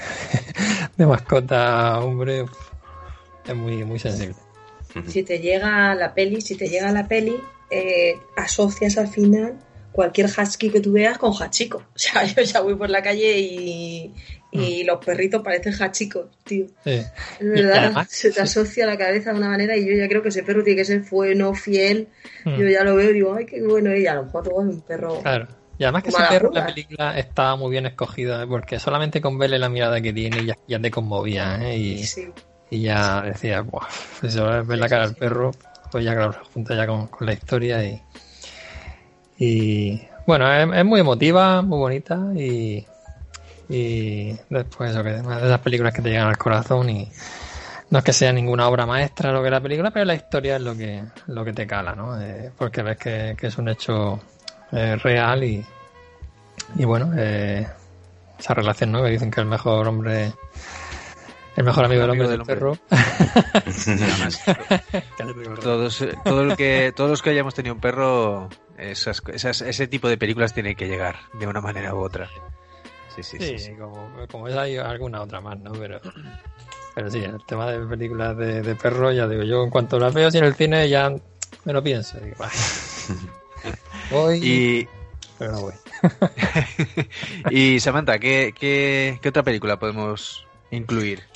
de mascota, hombre, es muy, muy sensible. Si te llega la peli, si te llega la peli, eh, asocias al final cualquier husky que tú veas con hachiko. O sea, yo ya voy por la calle y, y mm. los perritos parecen hachicos, tío. Es verdad, se te asocia la cabeza de una manera y yo ya creo que ese perro tiene que ser bueno, fiel. Mm. Yo ya lo veo y digo, ay, qué bueno, y a lo mejor es un perro. Claro. Y además que ese perro la película estaba muy bien escogido, ¿eh? porque solamente con verle la mirada que tiene ya, ya te conmovía, ¿eh? Y, y ya decía, Buah, si ver la cara del perro, pues ya claro, junta ya con, con la historia y, y bueno, es, muy emotiva, muy bonita y, y después eso, que de esas películas que te llegan al corazón y no es que sea ninguna obra maestra lo que la película, pero la historia es lo que, lo que te cala, ¿no? Eh, porque ves que, es un hecho eh, real y, y bueno, eh, esa relación, ¿no? Que dicen que el mejor hombre el mejor amigo del hombre del, perro. todos, todo que, todos los que hayamos tenido un perro, esas, esas, ese tipo de películas tienen que llegar de una manera u otra. Sí, sí, sí. Como, como es, hay alguna otra más, ¿no? Pero, pero sí, el tema de películas de, de perro, ya digo, yo en cuanto las veo así en el cine ya me lo pienso. Digo, voy, y... pero no voy. y Samantha, ¿qué, qué, qué otra película podemos incluir?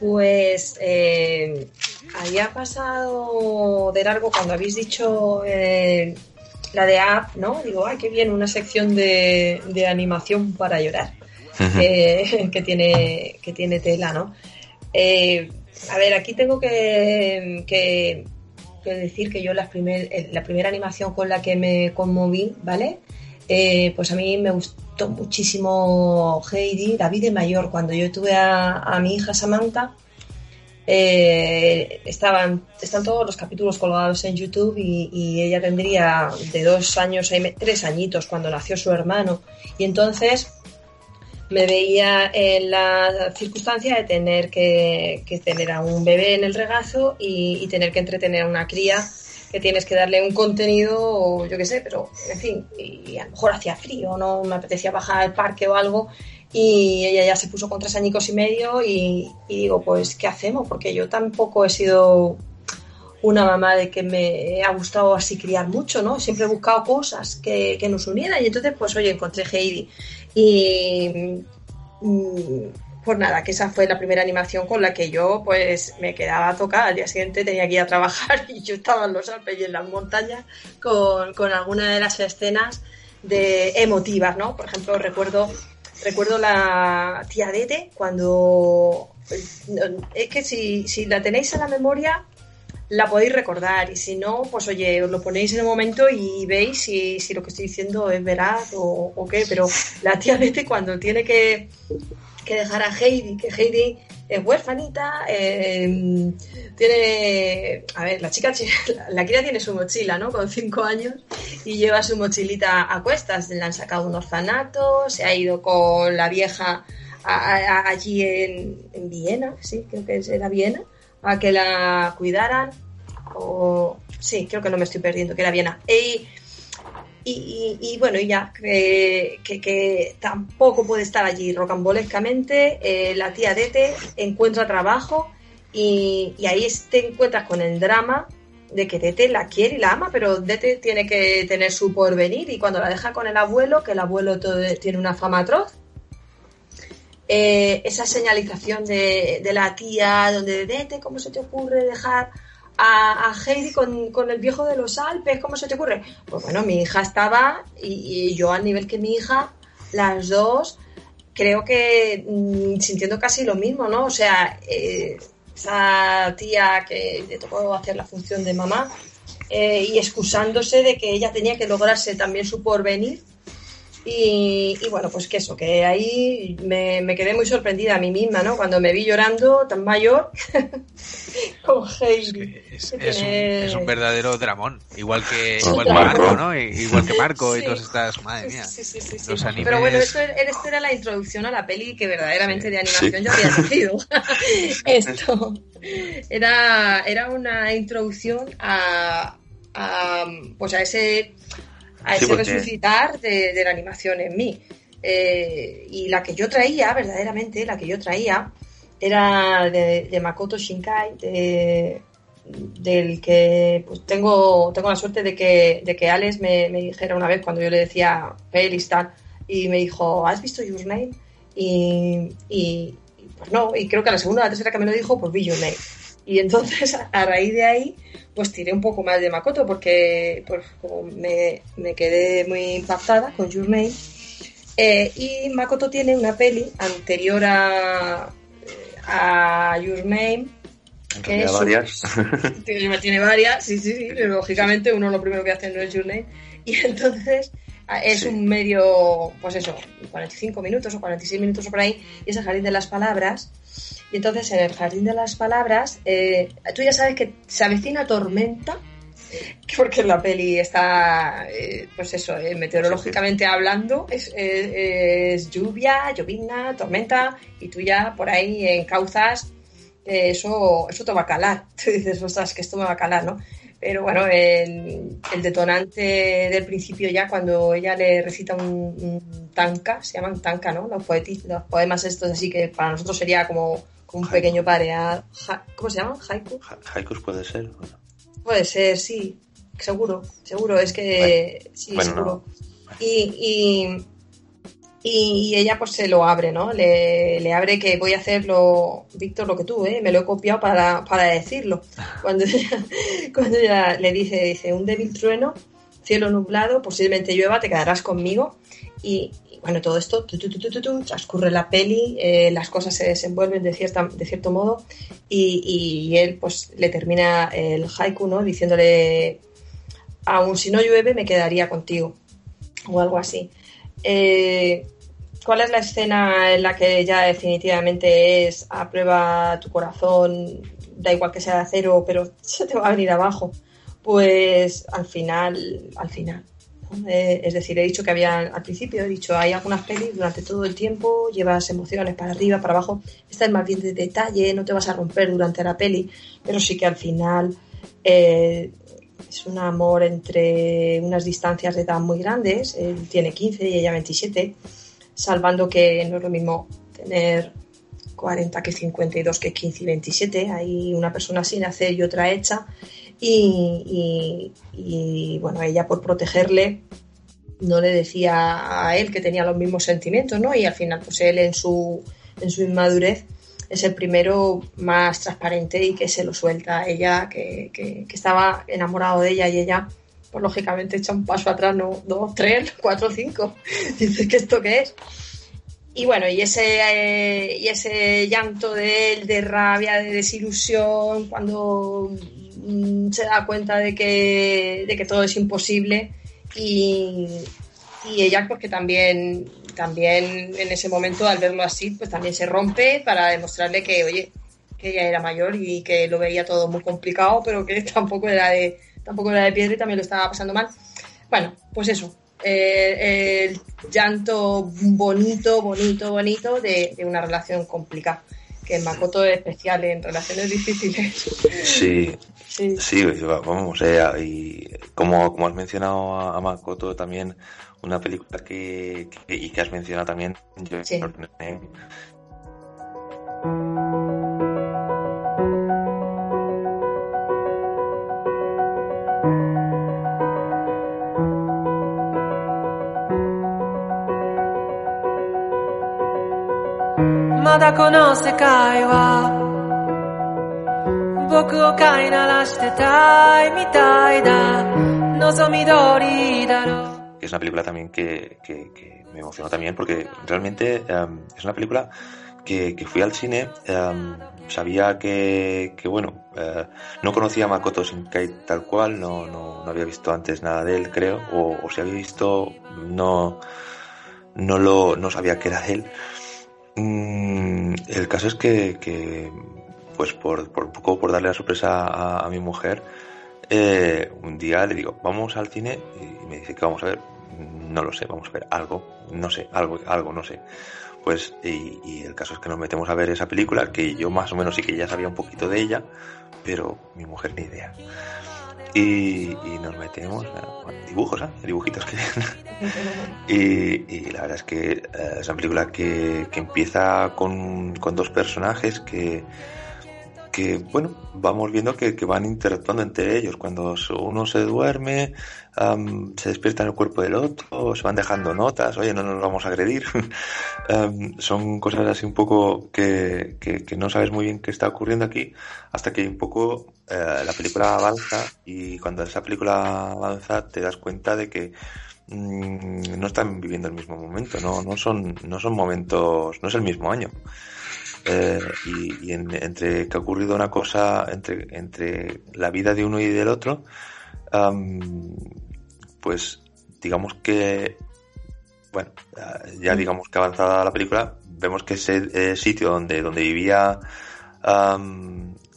Pues eh, había pasado de largo cuando habéis dicho eh, la de app, ¿no? Digo, ay, qué bien, una sección de, de animación para llorar que, tiene, que tiene tela, ¿no? Eh, a ver, aquí tengo que, que, decir que yo la, primer, eh, la primera animación con la que me conmoví, ¿vale? Eh, pues a mí me gustó muchísimo Heidi, la de mayor, cuando yo tuve a, mi hija Samantha, eh, estaban, están todos los capítulos colgados en YouTube y, ella tendría de dos años, tres añitos cuando nació su hermano. Y entonces me veía en la circunstancia de tener que, tener a un bebé en el regazo y, tener que entretener a una cría que tienes que darle un contenido, yo qué sé, pero en fin, y a lo mejor hacía frío, no me apetecía bajar al parque o algo, y ella ya se puso con tres añicos y medio y, digo, pues, ¿qué hacemos? Porque yo tampoco he sido una mamá de que me ha gustado así criar mucho, ¿no? Siempre he buscado cosas que, que nos unieran y entonces, pues, oye, encontré Heidi y mm, pues nada, que esa fue la primera animación con la que yo pues me quedaba tocada. Al día siguiente tenía que ir a trabajar y yo estaba en los Alpes y en las montañas con, con alguna de las escenas de emotivas, ¿no? Por ejemplo, recuerdo recuerdo la tía Dete cuando es que si, si la tenéis en la memoria la podéis recordar y si no, pues oye, os lo ponéis en un momento y veis si, si lo que estoy diciendo es veraz o, o qué, pero la tía Dete cuando tiene que que dejar a Heidi, que Heidi es huérfanita, eh, tiene, a ver, la chica, la cría tiene su mochila, ¿no? Con cinco años y lleva su mochilita a cuestas, le han sacado un orfanato, se ha ido con la vieja allí en, en, Viena, sí, creo que era Viena, a que la cuidaran, o sí, creo que no me estoy perdiendo, que era Viena. Y, y, bueno, y ya, que, tampoco puede estar allí rocambolescamente. Eh, la tía Dete encuentra trabajo y, ahí te encuentras con el drama de que Dete la quiere y la ama, pero Dete tiene que tener su porvenir y cuando la deja con el abuelo, que el abuelo tiene una fama atroz, eh, esa señalización de, la tía, donde Dete, ¿cómo se te ocurre dejar a, Heidi con, el viejo de los Alpes, ¿cómo se te ocurre? Pues bueno, mi hija estaba y, yo al nivel que mi hija, las dos, creo que mm, sintiendo casi lo mismo, ¿no? O sea, eh, esa tía que le tocó hacer la función de mamá eh, y excusándose de que ella tenía que lograrse también su porvenir y, bueno, pues que eso, que ahí me, quedé muy sorprendida a mí misma, ¿no? Cuando me vi llorando tan mayor con Heidi. Es, un, verdadero dramón, igual que, igual que Marco, ¿no? Igual que Marco y todas estas, madre mía. Los animes... Pero bueno, esto, esto, era la introducción a la peli que verdaderamente de animación yo había elegido. esto era, era una introducción a, a, pues a ese a ese resucitar de, la animación en mí. Eh, y la que yo traía, verdaderamente, la que yo traía, era de, Makoto Shinkai, del que pues tengo, tengo la suerte de que, de que Alex me, dijera una vez cuando yo le decía pelis tal, y me dijo, ¿has visto Your Name? Y, y, pues no, y creo que a la segunda o la tercera que me lo dijo, pues vi Your Name. Y entonces, a raíz de ahí, pues tiré un poco más de Makoto porque pues, me, quedé muy impactada con Your Name. Eh, y Makoto tiene una peli anterior a, a Your Name. Que tiene varias. Tiene, tiene, varias, sí, sí, sí. Lógicamente uno lo primero que hace no es Your Name. Y entonces es un medio, pues eso, 45 minutos o 46 minutos o por ahí, y es el jardín de las palabras. Y entonces en el jardín de las palabras, eh, tú ya sabes que se avecina tormenta, porque la peli está, eh, pues eso, eh, meteorológicamente hablando, es, lluvia, llovina, tormenta, y tú ya por ahí encauzas, eso, eso te va a calar. Tú dices, ostras, que esto me va a calar, ¿no? Pero bueno, el, detonante del principio ya, cuando ella le recita un, tanka, se llaman tanka, ¿no? Los, los poemas estos así que para nosotros sería como, un pequeño pareado. ¿Cómo se llaman? ¿Haiku? Haikus puede ser. Puede ser, sí. Seguro, seguro. Es que sí, seguro. y y, ella pues se lo abre, ¿no? Le, abre que voy a hacerlo, Víctor, lo que tú, ¿eh? Me lo he copiado para, decirlo. Cuando ella, cuando le dice, dice, un débil trueno, cielo nublado, posiblemente llueva, te quedarás conmigo. Y, bueno, todo esto, transcurre la peli, eh, las cosas se desenvuelven de, cierta, de cierto modo y, él pues le termina el haiku, ¿no? Diciéndole, aun si no llueve, me quedaría contigo. O algo así. Eh, ¿Cuál es la escena en la que ya definitivamente es a prueba tu corazón, da igual que sea de acero, pero se te va a venir abajo? Pues al final, al final. Eh, es decir, he dicho que había al principio, he dicho, hay algunas pelis durante todo el tiempo, llevas emociones para arriba, para abajo, esta es más bien de detalle, no te vas a romper durante la peli, pero sí que al final eh, es un amor entre unas distancias de edad muy grandes. Él tiene 15 y ella 27, salvando que no es lo mismo tener 40 que 52 que 15 y 27. Hay una persona sin hacer y otra hecha. Y, bueno, ella por protegerle no le decía a él que tenía los mismos sentimientos, ¿no? Y al final, pues él en su, en su inmadurez es el primero más transparente y que se lo suelta a ella, que, que, estaba enamorado de ella y ella, pues lógicamente echa un paso atrás, no, dos, tres, cuatro, cinco. Dice que esto qué es. Y bueno, y ese, eh, y ese llanto de él, de rabia, de desilusión, cuando se da cuenta de que, de que todo es imposible y, y ella pues que también también en ese momento al verlo así pues también se rompe para demostrarle que oye que ella era mayor y que lo veía todo muy complicado pero que tampoco era de tampoco era de piedra y también lo estaba pasando mal bueno pues eso eh, el llanto bonito, bonito, bonito de, una relación complicada. Que Makoto es especial en relaciones difíciles. Sí, sí, vamos, eh, y como, como has mencionado a, Makoto también, una película que, y que has mencionado también, yo sí. Es una película también que, que, me emocionó también porque realmente em, es una película que, que fui al cine, em, sabía que, que bueno, eh, no conocía a Makoto Shinkai tal cual, no, no, no, había visto antes nada de él, creo, o, o si había visto, no, no, lo, no sabía que era él. Mm, el caso es que, pues por, por, poco por darle la sorpresa a, mi mujer, eh, un día le digo, vamos al cine y me dice que vamos a ver, no lo sé, vamos a ver algo, no sé, algo, algo, no sé. Pues, y, y, el caso es que nos metemos a ver esa película, que yo más o menos sí que ya sabía un poquito de ella, pero mi mujer ni idea y, nos metemos dibujos, ¿eh? dibujitos que y, y la verdad es que eh, es una película que, que empieza con, con, dos personajes que, que bueno, vamos viendo que, van interactuando entre ellos. Cuando uno se duerme, se despierta en el cuerpo del otro, se van dejando notas, oye, no nos vamos a agredir. son cosas así un poco que, que, no sabes muy bien qué está ocurriendo aquí, hasta que un poco eh, la película avanza y cuando esa película avanza te das cuenta de que mm, no están viviendo el mismo momento, no, no, son, no son momentos, no es el mismo año. Eh, y, entre que ha ocurrido una cosa entre, entre la vida de uno y del otro, pues digamos que, bueno, ya digamos que avanzada la película, vemos que ese sitio donde, donde vivía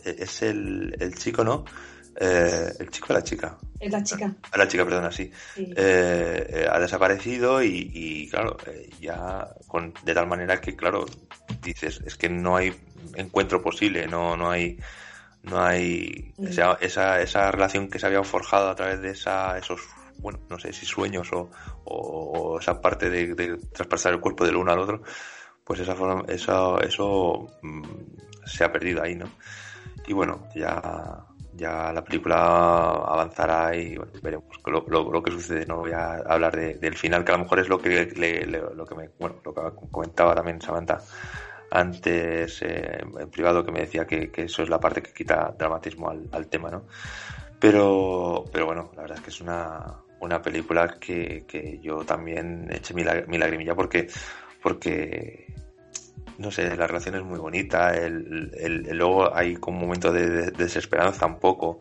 es el, el chico, ¿no? Eh, el chico o la chica. Es la chica. Ah, la chica, perdona, sí. Eh, eh, ha desaparecido y, claro, ya con, de tal manera que, claro, dices, es que no hay encuentro posible, no, no hay no hay mm. esa, esa, relación que se había forjado a través de esa, esos, bueno, no sé si sueños o, o esa parte de, de, traspasar el cuerpo del uno al otro, pues esa forma, eso, eso mm, se ha perdido ahí, ¿no? Y bueno, ya ya la película avanzará y veremos lo, lo, que sucede. No voy a hablar del final, que a lo mejor es lo que, lo que me, bueno, lo que comentaba también Samantha antes eh, en privado, que me decía que, eso es la parte que quita dramatismo al, tema, ¿no? Pero, pero bueno, la verdad es que es una, una película que, que yo también eché mi, mi lagrimilla porque, porque no sé, la relación es muy bonita, el, el, luego hay como un momento de, desesperanza un poco,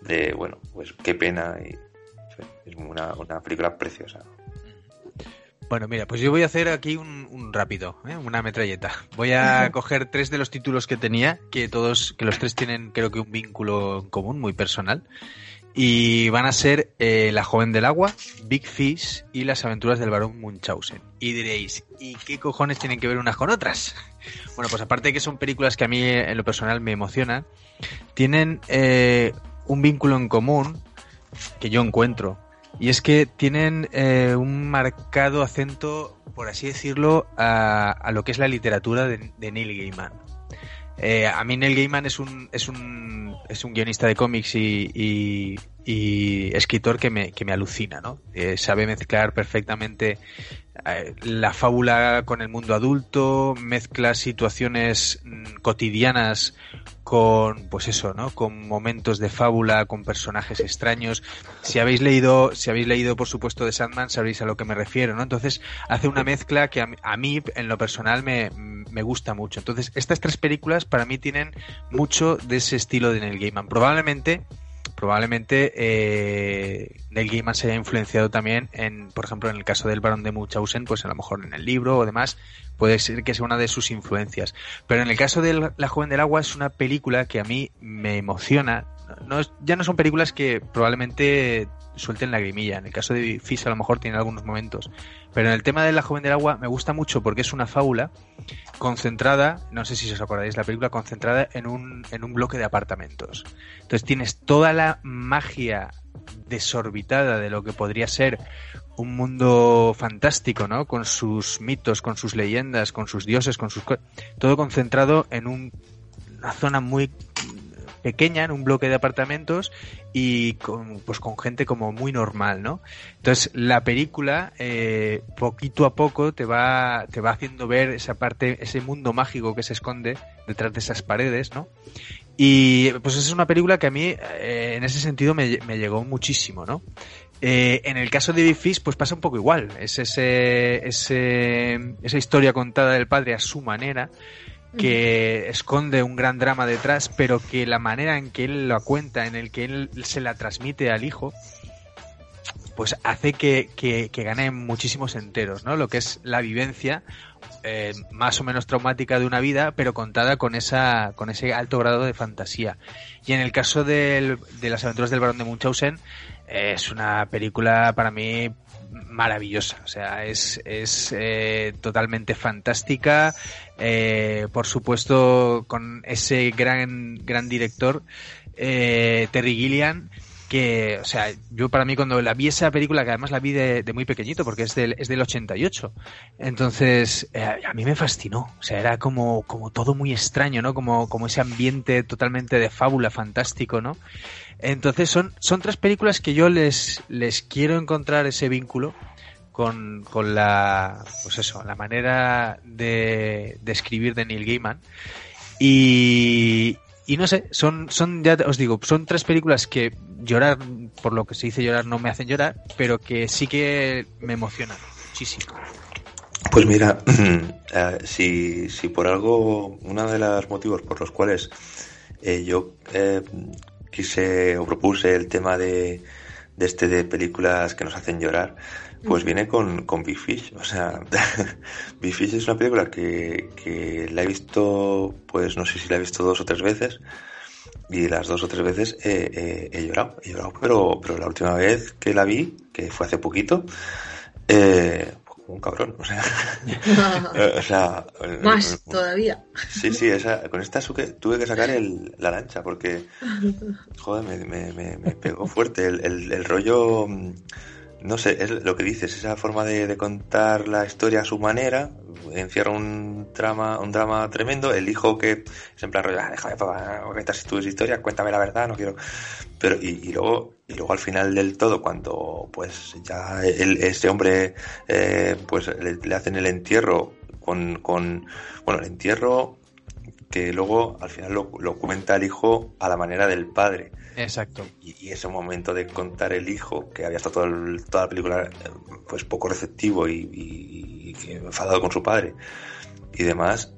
de, bueno, pues qué pena, y es una, una película preciosa. Bueno, mira, pues yo voy a hacer aquí un, rápido, ¿eh? una metralleta. Voy a coger tres de los títulos que tenía, que todos, que los tres tienen creo que un vínculo en común, muy personal. Y van a ser eh, La joven del agua, Big Fish y Las aventuras del barón Munchausen. Y diréis, ¿y qué cojones tienen que ver unas con otras? Bueno, pues aparte de que son películas que a mí en lo personal me emocionan, tienen eh, un vínculo en común que yo encuentro. Y es que tienen eh, un marcado acento, por así decirlo, a, lo que es la literatura de, Neil Gaiman. Eh, a mí Neil Gaiman es un, es un, es un guionista de cómics y, y, escritor que me, que me alucina, ¿no? Eh, sabe mezclar perfectamente la fábula con el mundo adulto, mezcla situaciones mm, cotidianas con pues eso, ¿no? Con momentos de fábula, con personajes extraños. Si habéis leído, si habéis leído por supuesto de Sandman, sabréis a lo que me refiero, ¿no? Entonces, hace una mezcla que a mí, en lo personal me, me gusta mucho. Entonces, estas tres películas para mí tienen mucho de ese estilo de Neil Gaiman. Probablemente probablemente eh, Neil Gaiman se haya influenciado también en, por ejemplo, en el caso del Barón de Munchausen, pues a lo mejor en el libro o demás, puede ser que sea una de sus influencias. Pero en el caso de La joven del agua es una película que a mí me emociona. No, ya no son películas que probablemente suelten lagrimilla. En el caso de Fish a lo mejor tiene algunos momentos. Pero en el tema de La joven del agua me gusta mucho porque es una fábula concentrada, no sé si os acordáis, la película concentrada en un, en un bloque de apartamentos. Entonces tienes toda la magia desorbitada de lo que podría ser un mundo fantástico, ¿no? Con sus mitos, con sus leyendas, con sus dioses, con sus... Todo concentrado en una zona muy pequeña en un bloque de apartamentos y con, pues con gente como muy normal, ¿no? Entonces la película eh, poquito a poco te va te va haciendo ver esa parte, ese mundo mágico que se esconde detrás de esas paredes, ¿no? Y pues es una película que a mí eh, en ese sentido me, me llegó muchísimo, ¿no? Eh, en el caso de Big Fish, pues pasa un poco igual. Es ese, ese, esa historia contada del padre a su manera, que esconde un gran drama detrás, pero que la manera en que él lo cuenta, en el que él se la transmite al hijo, pues hace que, que, gane muchísimos enteros, ¿no? Lo que es la vivencia eh, más o menos traumática de una vida, pero contada con esa, con ese alto grado de fantasía. Y en el caso de las aventuras del barón de Munchausen, eh, es una película para mí maravillosa, o sea, es, es eh, totalmente fantástica, eh, por supuesto con ese gran, gran director, eh, Terry Gilliam, que, o sea, yo para mí cuando la vi esa película, que además la vi de, muy pequeñito, porque es del, es del 88, entonces a mí me fascinó, o sea, era como, como todo muy extraño, ¿no? Como, como ese ambiente totalmente de fábula, fantástico, ¿no? Entonces son, son tres películas que yo les, les quiero encontrar ese vínculo con, con la, pues eso, la manera de, escribir de Neil Gaiman. Y, y no sé, son, son, ya os digo, son tres películas que llorar, por lo que se dice llorar, no me hacen llorar, pero que sí que me emocionan muchísimo. Pues mira, eh, si, si por algo, uno de los motivos por los cuales eh, yo eh, quise o propuse el tema de, de este de películas que nos hacen llorar, pues viene con, con Big Fish. O sea, Big Fish es una película que, que la he visto, pues no sé si la he visto dos o tres veces. Y las dos o tres veces he, he, llorado, he llorado, pero, pero la última vez que la vi, que fue hace poquito, eh, un cabrón, o sea, o sea más todavía. Sí, sí, esa, con esta tuve que sacar el, la lancha porque, joder, me, me, me, pegó fuerte el, el, el rollo mm, no sé, es lo que dices, esa forma de, contar la historia a su manera, encierra un drama, un drama tremendo, el hijo que es en plan, ah, déjame, papá, si tu historia, cuéntame la verdad, no quiero. Pero, y, luego, y luego al final del todo, cuando pues ya el, ese hombre, eh, pues le, hacen el entierro con, con, bueno, el entierro que luego al final lo, lo cuenta el hijo a la manera del padre Exacto. Y, ese momento de contar el hijo, que había estado toda la película eh, pues poco receptivo y, enfadado con su padre y demás,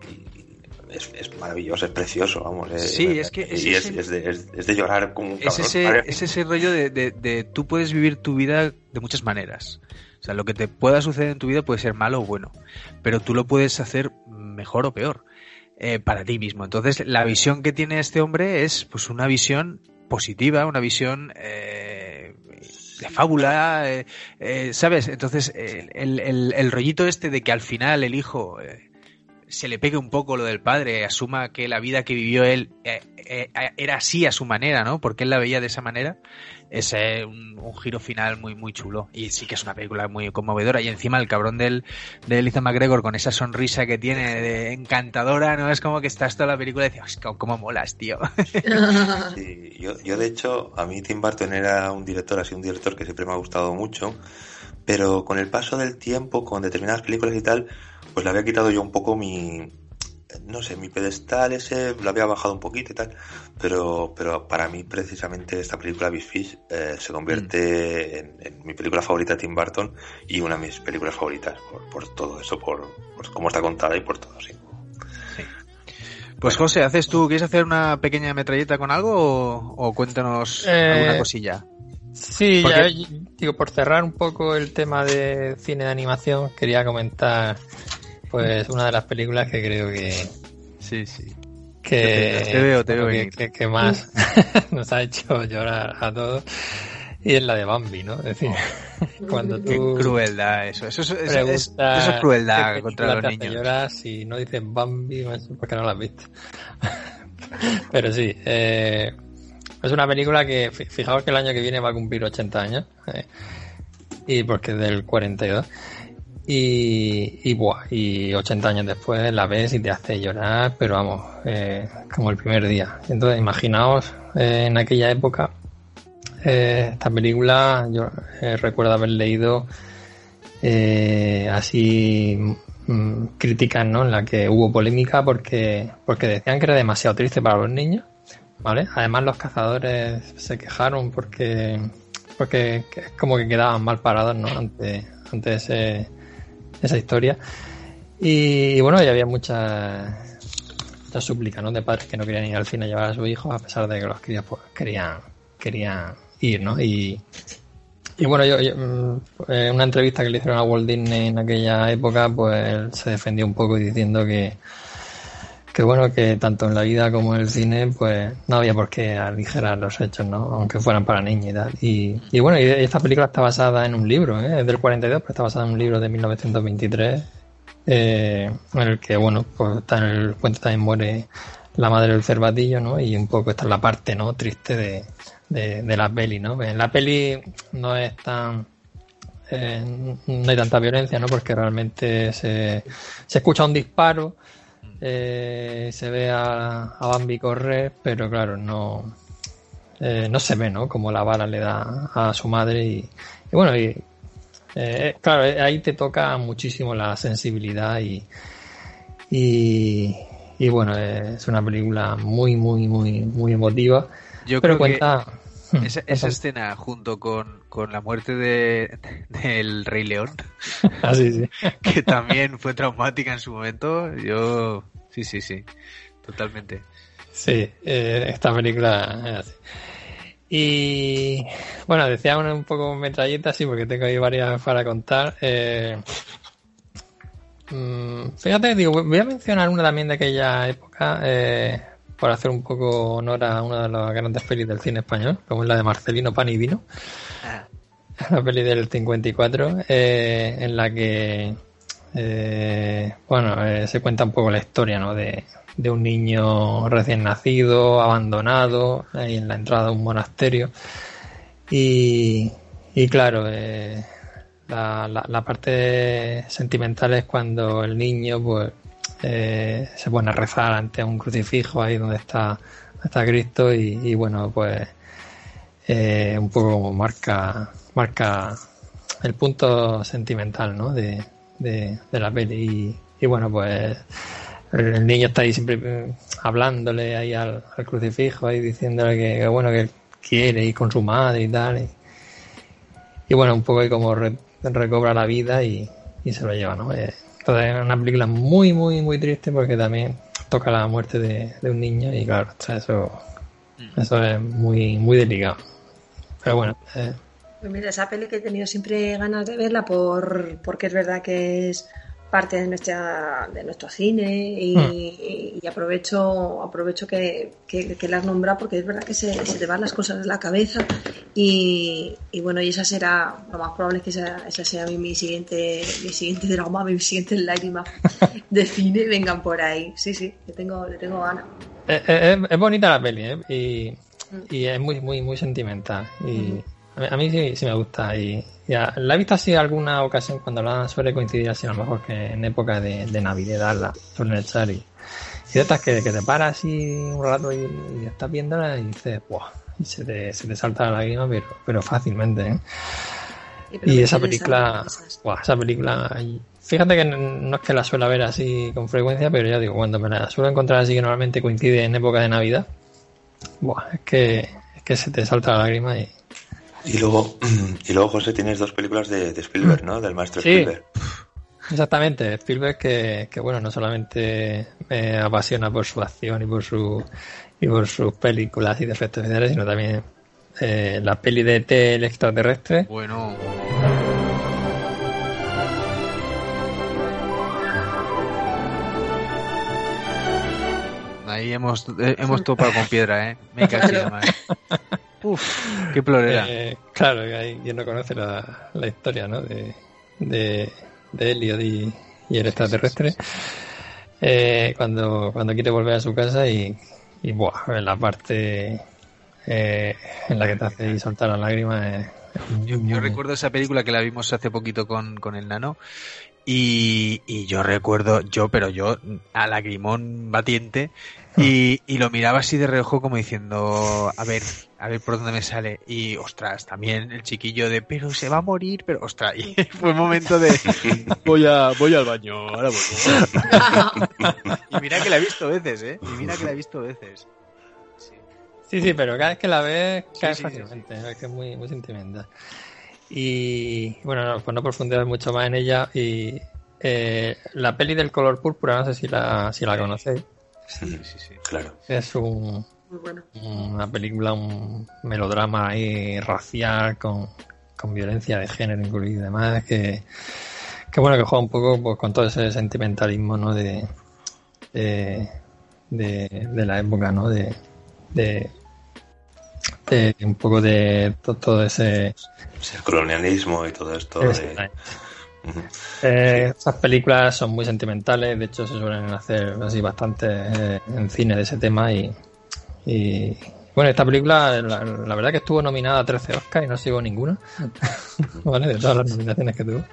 es, maravilloso, es precioso, vamos. sí, es que es, es, de, llorar como un es ese, es ese rollo de, de, tú puedes vivir tu vida de muchas maneras. O sea, lo que te pueda suceder en tu vida puede ser malo o bueno, pero tú lo puedes hacer mejor o peor. Eh, para ti mismo. Entonces, la visión que tiene este hombre es pues una visión positiva, una visión eh, de fábula, eh, eh, ¿sabes? Entonces, el, el, el, rollito este de que al final el hijo se le pegue un poco lo del padre, asuma que la vida que vivió él era así a su manera, ¿no? Porque él la veía de esa manera. Es un, giro final muy, muy chulo. Y sí que es una película muy conmovedora. Y encima el cabrón del, de Ethan McGregor con esa sonrisa que tiene de encantadora, ¿no? Es como que estás toda la película y dices, ¿cómo molas, tío? yo, yo, de hecho, a mí Tim Burton era un director, así un director que siempre me ha gustado mucho. Pero con el paso del tiempo, con determinadas películas y tal, pues le había quitado yo un poco mi, no sé, mi pedestal ese lo había bajado un poquito y tal, pero, pero para mí precisamente esta película Big Fish eh, se convierte mm. en, mi película favorita de Tim Burton y una de mis películas favoritas por, todo eso, por, cómo está contada y por todo, sí. Pues José, ¿haces tú, quieres hacer una pequeña metralleta con algo o, cuéntanos alguna eh, cosilla? Sí, ya, digo, por cerrar un poco el tema de cine de animación, quería comentar pues una de las películas que creo que sí sí que te veo te veo que, más nos ha hecho llorar a todos y es la de Bambi, ¿no? Es decir, cuando tú... Qué crueldad eso, eso, es, eso es crueldad contra los niños. lloras si no dices Bambi, porque no la has visto. Pero sí, eh, es una película que, fijaos que el año que viene va a cumplir 80 años, eh, y porque es del 42. Y, y, buah, y 80 años después la ves y te hace llorar, pero vamos, eh, como el primer día. Entonces, imaginaos eh, en aquella época, eh, esta película, yo recuerdo haber leído así mm, críticas, ¿no? En la que hubo polémica porque, porque decían que era demasiado triste para los niños, ¿vale? Además, los cazadores se quejaron porque, porque como que quedaban mal parados, ¿no? Ante, ante ese esa historia. Y, bueno, ya había muchas mucha súplica ¿no? de padres que no querían ir al cine a llevar a su hijo, a pesar de que los críos pues, querían, querían ir, ¿no? Y, y bueno, yo, mm, en una entrevista que le hicieron a Walt Disney en aquella época, pues él se defendió un poco diciendo que, que bueno, que tanto en la vida como en el cine, pues no había por qué aligerar los hechos, ¿no? Aunque fueran para niños y tal. Y, bueno, y esta película está basada en un libro, ¿eh? Es del 42, pero está basada en un libro de 1923, eh, en el que, bueno, pues está en el cuento también muere la madre del cervatillo, ¿no? Y un poco esta es la parte, ¿no? Triste de, de, la peli, ¿no? En la peli no es tan... Eh, no hay tanta violencia, ¿no? Porque realmente se, se escucha un disparo eh, se ve a, Bambi correr, pero claro, no, eh, no se ve, ¿no? Como la bala le da a su madre y, bueno, y, eh, claro, ahí te toca muchísimo la sensibilidad y, y, bueno, es una película muy, muy, muy, muy emotiva. Yo pero cuenta... esa, esa escena junto con, con la muerte de, del Rey León, ah, que también fue traumática en su momento, yo Sí, sí, sí, totalmente. Sí, eh, esta película es así. Y bueno, decía un poco metralleta, sí, porque tengo ahí varias para contar. Eh, mm, fíjate, digo, voy a mencionar una también de aquella época, eh, por hacer un poco honor a una de las grandes pelis del cine español, como es la de Marcelino Pan y Vino. Ah. La peli del 54, en la que eh, bueno, eh, se cuenta un poco la historia ¿no? de, un niño recién nacido, abandonado, ahí en la entrada de un monasterio. Y, claro, eh, la, parte sentimental es cuando el niño pues, se pone a rezar ante un crucifijo ahí donde está, Cristo y, bueno, pues un poco marca, marca el punto sentimental ¿no? de, de, la peli. Y, bueno, pues el niño está ahí siempre eh, hablándole ahí al, crucifijo, ahí diciéndole que, bueno, que quiere ir con su madre y tal. Y, bueno, un poco ahí como recobra la vida y, se lo lleva, ¿no? Eh, entonces es una película muy, muy, muy triste porque también toca la muerte de, un niño y claro, eso, mm. eso es muy, muy delicado. Pero bueno, pues mira, esa peli que he tenido siempre ganas de verla por, porque es verdad que es parte de nuestra de nuestro cine y, hmm. aprovecho aprovecho que, que, que, las nombra porque es verdad que se, te van las cosas de la cabeza y, bueno y esa será lo más probable es que esa, esa sea mi, siguiente mi siguiente drama mi siguiente lágrima de cine vengan por ahí sí sí le tengo le tengo ganas eh, eh, es, bonita la peli ¿eh? y, y es muy muy muy sentimental y a mí sí, sí me gusta y ya, la he visto así alguna ocasión cuando la suele coincidir así a lo mejor que en época de, de Navidad la suelen echar y, y que te paras así un rato y, estás viéndola y dices, ¡buah! Y se te, se te salta la lágrima, pero, pero fácilmente, ¿eh? Y, esa película, ¡buah! Esa película, fíjate que no es que la suela ver así con frecuencia, pero ya digo, cuando me la suelo encontrar así que normalmente coincide en época de Navidad, ¡buah! Es que, es que se te salta la lágrima y, y luego, y luego José, tienes dos películas de, Spielberg, ¿no? Del maestro Spielberg. Exactamente, Spielberg que, que, bueno, no solamente me apasiona por su acción y por su y por sus películas y de efectos especiales, sino también eh, la peli de T el extraterrestre. Bueno. Ahí hemos, eh, hemos topado con piedra, ¿eh? Me caché más. Uf, qué plorera. Eh, claro, ahí quien no conoce la, la historia, ¿no? De, de, de Elliot y, el extraterrestre. Eh, cuando, cuando quiere volver a su casa y, y buah, en la parte eh, en la que te hace soltar las lágrimas. yo, yo, recuerdo esa película que la vimos hace poquito con, con el nano y, y, yo recuerdo, yo, pero yo a lagrimón batiente y, y, lo miraba así de reojo como diciendo, a ver, a ver por dónde me sale. Y ostras, también el chiquillo de, pero se va a morir, pero ostras, y fue un momento de, voy a, voy al baño, ahora voy. y mira que la he visto veces, eh. Y mira que la he visto veces. Sí, sí, pero cada vez que la ves cae fácilmente, es que es muy, muy sentimental. Y bueno, pues no profundizar mucho más en ella. Y eh, la peli del color púrpura, no sé si la, si la conocéis. Sí, sí, sí, claro. Es un, una película, un melodrama ahí racial con, violencia de género incluido y demás, que, que bueno, que juega un poco pues, con todo ese sentimentalismo, ¿no? De, de, de, la época, ¿no? De, de, un poco de todo, ese... el colonialismo y todo esto. De... Eh, esas películas son muy sentimentales, de hecho se suelen hacer así bastante eh, en cine de ese tema y, y bueno, esta película la, verdad que estuvo nominada a 13 Oscars y no sigo ninguna, ¿vale? De todas las nominaciones que tuvo.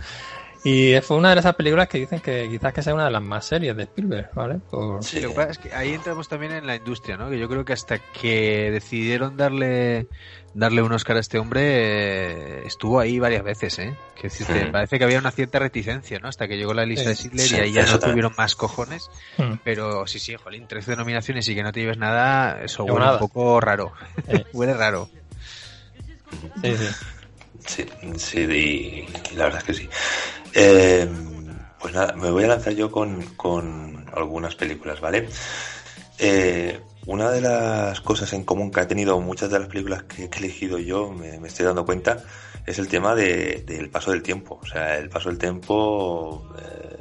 Y fue una de esas películas que dicen que quizás que sea una de las más serias de Spielberg, ¿vale? Sí, lo que pasa es que ahí entramos también en la industria, ¿no? Que yo creo que hasta que decidieron darle darle un Oscar a este hombre eh, estuvo ahí varias veces, ¿eh? Que parece que había una cierta reticencia, ¿no? Hasta que llegó la lista de Sidler y ahí ya no tuvieron más cojones. Hmm. Pero sí, sí, jolín, 13 nominaciones y que no te lleves nada, eso huele un poco raro. huele raro. Sí, sí. Sí, sí, la verdad es que sí. Eh, pues nada, me voy a lanzar yo con, con algunas películas, ¿vale? Eh, una de las cosas en común que ha tenido muchas de las películas que, he elegido yo, me, estoy dando cuenta, es el tema de, del paso del tiempo. O sea, el paso del tiempo eh,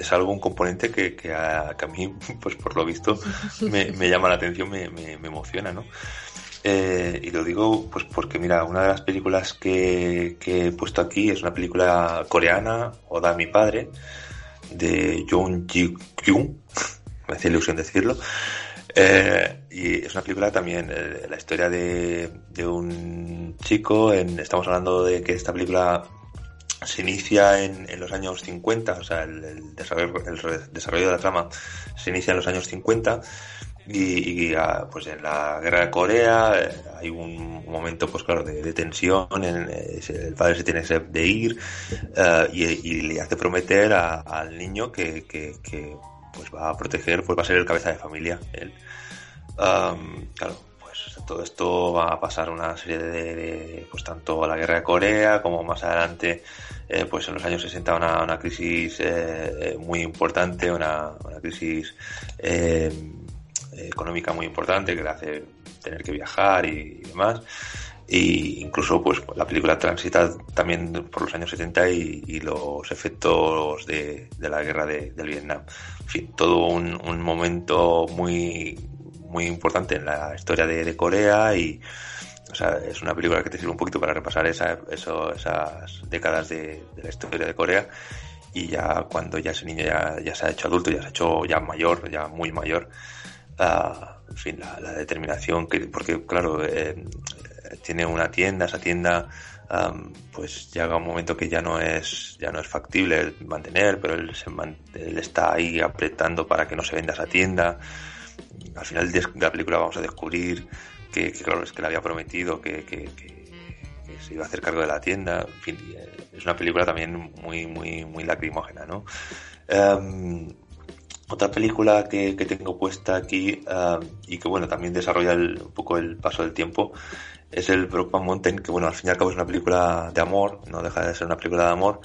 es algo, un componente que, que, a, mí, pues por lo visto, me, llama la atención, me, me, emociona, ¿no? Eh, y lo digo pues porque, mira, una de las películas que, he puesto aquí es una película coreana, Oda mi padre, de Jung Ji-kyung, me hace ilusión decirlo, eh, y es una película también, eh, la historia de, de un chico, en, estamos hablando de que esta película se inicia en, en los años 50, o sea, el, desarrollo, el desarrollo de la trama se inicia en los años 50 y, ah, pues en la guerra de Corea eh, hay un momento pues claro de, tensión en, el padre se tiene que ir y, y, le hace prometer al niño que, pues va a proteger pues va a ser el cabeza de familia él. Claro, pues todo esto va a pasar una serie de, pues tanto a la guerra de Corea como más adelante, eh, pues en los años 60 una, una crisis eh, eh, muy importante, una, una crisis económica muy importante que le hace tener que viajar y, demás. y incluso pues la película transita también por los años 70 y, los efectos de, la guerra de, del Vietnam. En fin, todo un, un, momento muy, muy importante en la historia de, Corea y o sea, es una película que te sirve un poquito para repasar esa, eso, esas décadas de, la historia de Corea y ya cuando ya ese niño ya, ya se ha hecho adulto, ya se ha hecho ya mayor, ya muy mayor, uh, en fin, la, la, determinación que, porque claro, eh, tiene una tienda, esa tienda pues llega un momento que ya no es ya no es factible mantener, pero él, está ahí apretando para que no se venda esa tienda. Al final de la película vamos a descubrir que, claro, es que le había prometido que, se iba a hacer cargo de la tienda. En fin, es una película también muy, muy, muy lacrimógena, ¿no? Otra película que, tengo puesta aquí y que bueno también desarrolla un poco el paso del tiempo es el Brokeback Mountain, que bueno, al fin y al cabo es una película de amor, no deja de ser una película de amor,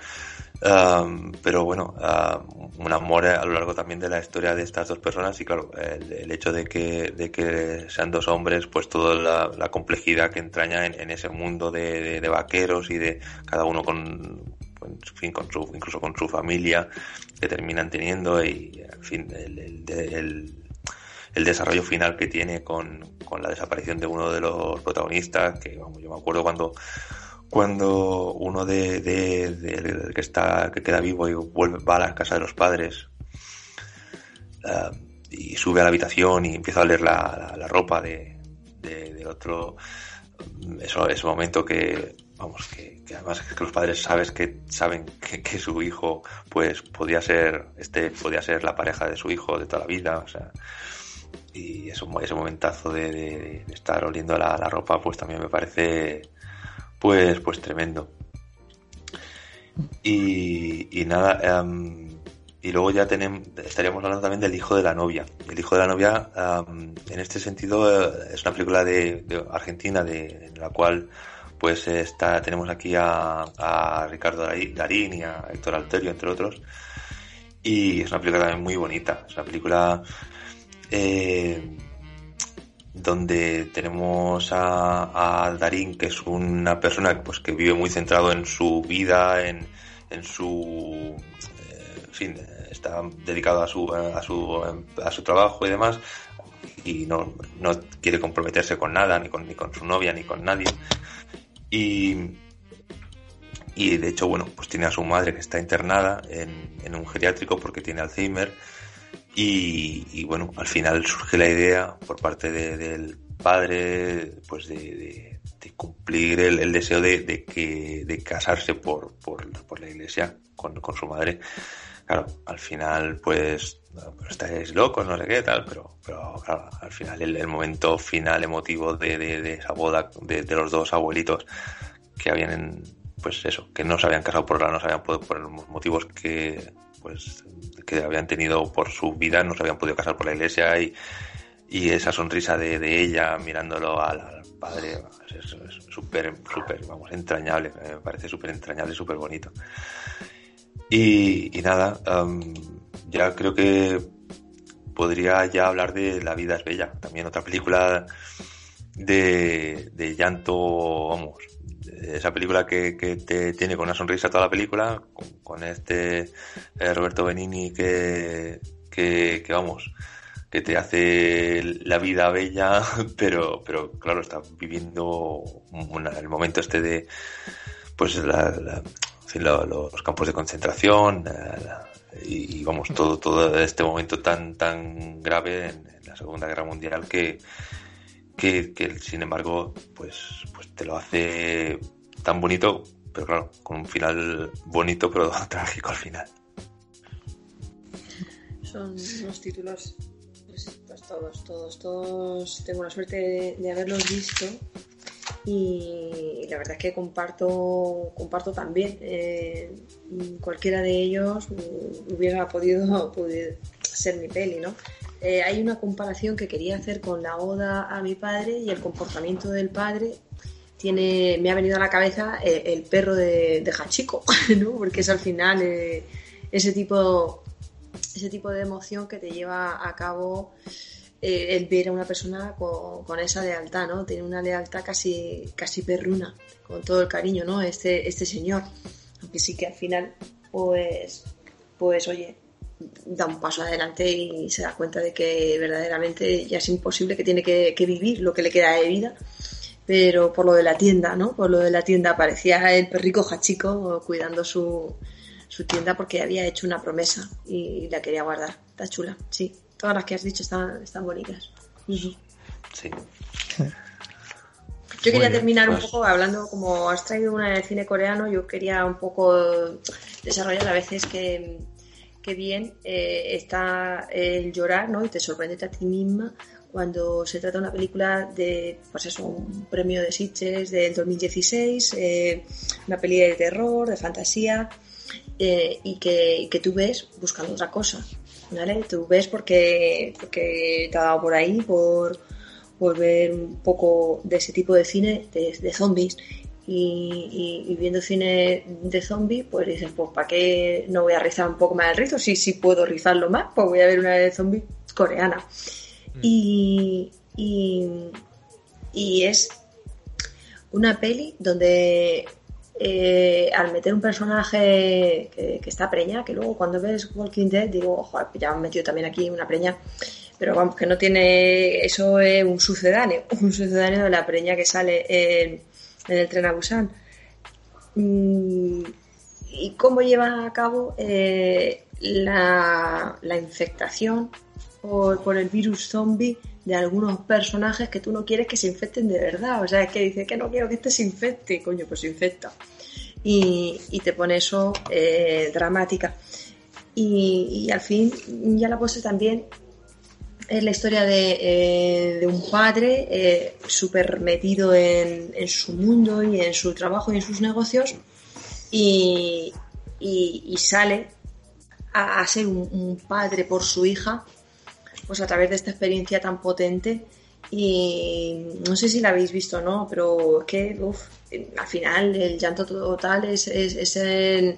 um, pero bueno, um, un amor a lo largo también de la historia de estas dos personas y claro, el, hecho de que, de que sean dos hombres, pues toda la, complejidad que entraña en, ese mundo de, vaqueros y de cada uno con, en fin, con su, incluso con su familia que terminan teniendo y, en fin, el, el el desarrollo final que tiene con, con la desaparición de uno de los protagonistas, que vamos, yo me acuerdo cuando cuando uno de, de, que está que queda vivo y vuelve va a la casa de los padres eh, y sube a la habitación y empieza a leer la, la, ropa de, del otro eso ese momento que vamos que, además es que los padres sabes que saben que, que, su hijo pues podía ser este podía ser la pareja de su hijo de toda la vida o sea y ese, ese momentazo de, estar oliendo la, ropa pues también me parece pues pues tremendo. Y, nada em, y luego ya tenemos, estaríamos hablando también del hijo de la novia. El hijo de la novia em, en este sentido eh, es una película de, Argentina de, en la cual pues está tenemos aquí a, a Ricardo Darín y a Héctor Alterio entre otros y es una película también muy bonita es una película eh, donde tenemos a, Darín, que es una persona pues, que vive muy centrado en su vida, en, en su... Eh, en fin, está dedicado a su, a, su, a su trabajo y demás, y no, no quiere comprometerse con nada, ni con, ni con su novia, ni con nadie. Y, y de hecho, bueno, pues tiene a su madre que está internada en, en un geriátrico porque tiene Alzheimer y, bueno, al final surge la idea por parte del padre, pues de, cumplir el, deseo de, que, de casarse por, por, la iglesia con, su madre. Claro, al final, pues, estáis locos, no sé qué, tal, pero, pero claro, al final, el, momento final emotivo de, esa boda de, los dos abuelitos que habían, pues eso, que no se habían casado por la, no se habían podido, por los motivos que, pues que habían tenido por su vida, no se habían podido casar por la iglesia y, y esa sonrisa de, de ella mirándolo al, padre es súper, súper, vamos, entrañable, me parece súper entrañable, súper bonito. Y, y nada, ya creo que podría ya hablar de La vida es bella, también otra película de, de llanto, vamos, esa película que, que, te tiene con una sonrisa toda la película, con, este eh, Roberto Benini que, que, vamos, que te hace la vida bella, pero, pero claro, está viviendo el momento este de, pues, la, los campos de concentración y, vamos, todo, todo este momento tan, tan grave en, la Segunda Guerra Mundial que, que, sin embargo, pues, pues te lo hace tan bonito, pero claro, con un final bonito, pero trágico al final. Son unos títulos, pues, pues, todos, todos, todos, tengo la suerte de, haberlos visto y la verdad es que comparto, comparto también. Eh, cualquiera de ellos hubiera podido, ser mi peli, ¿no? Eh, hay una comparación que quería hacer con la oda a mi padre y el comportamiento del padre tiene, me ha venido a la cabeza eh, el, perro de, de Hachiko, ¿no? Porque es al final ese tipo ese tipo de emoción que te lleva a cabo eh, él ver a una persona con, esa lealtad, ¿no? Tiene una lealtad casi, casi perruna, con todo el cariño, ¿no? Este, este señor. Aunque sí que al final, pues, pues oye, da un paso adelante y se da cuenta de que verdaderamente ya es imposible que tiene que, vivir lo que le queda de vida. Pero por lo de la tienda, ¿no? Por lo de la tienda parecía el perrico jachico cuidando su, su tienda porque había hecho una promesa y la quería guardar. Está chula, sí. Todas las que has dicho están, están bonitas. Sí. Yo quería terminar un pues. poco hablando, como has traído una del cine coreano, yo quería un poco desarrollar a veces que, que bien eh, está el llorar, ¿no? Y te sorprende a ti misma cuando se trata de una película de, pues eso, un premio de Sitges del 2016, eh, una peli de terror, de fantasía, eh, y, que, y, que, tú ves buscando otra cosa. ¿Vale? Tú ves porque, porque te ha dado por ahí, por, por ver un poco de ese tipo de cine, de, zombies. Y, viendo cine de zombies, pues dices, pues ¿para qué no voy a rizar un poco más el rizo? Si, si puedo rizarlo más, pues voy a ver una de zombies coreana. Mm. Y, y es una peli donde eh, al meter un personaje que, está preña, que luego cuando ves Walking Dead digo, joder, ya han metido también aquí una preña, pero vamos, que no tiene, eso es un sucedáneo, un sucedáneo de la preña que sale en, el tren a Busan. Mm, ¿Y cómo lleva a cabo eh, la, infectación por, por el virus zombie? De algunos personajes que tú no quieres que se infecten de verdad. O sea, es que dice que no quiero que este se infecte, coño, pues se infecta. Y, te pone eso eh, dramática. Y, al fin ya la puse también es la historia de, eh, un padre eh, súper metido en, su mundo y en su trabajo y en sus negocios y, sale a, ser un, padre por su hija pues a través de esta experiencia tan potente y no sé si la habéis visto o no, pero es que al final el llanto total es, es, es, en,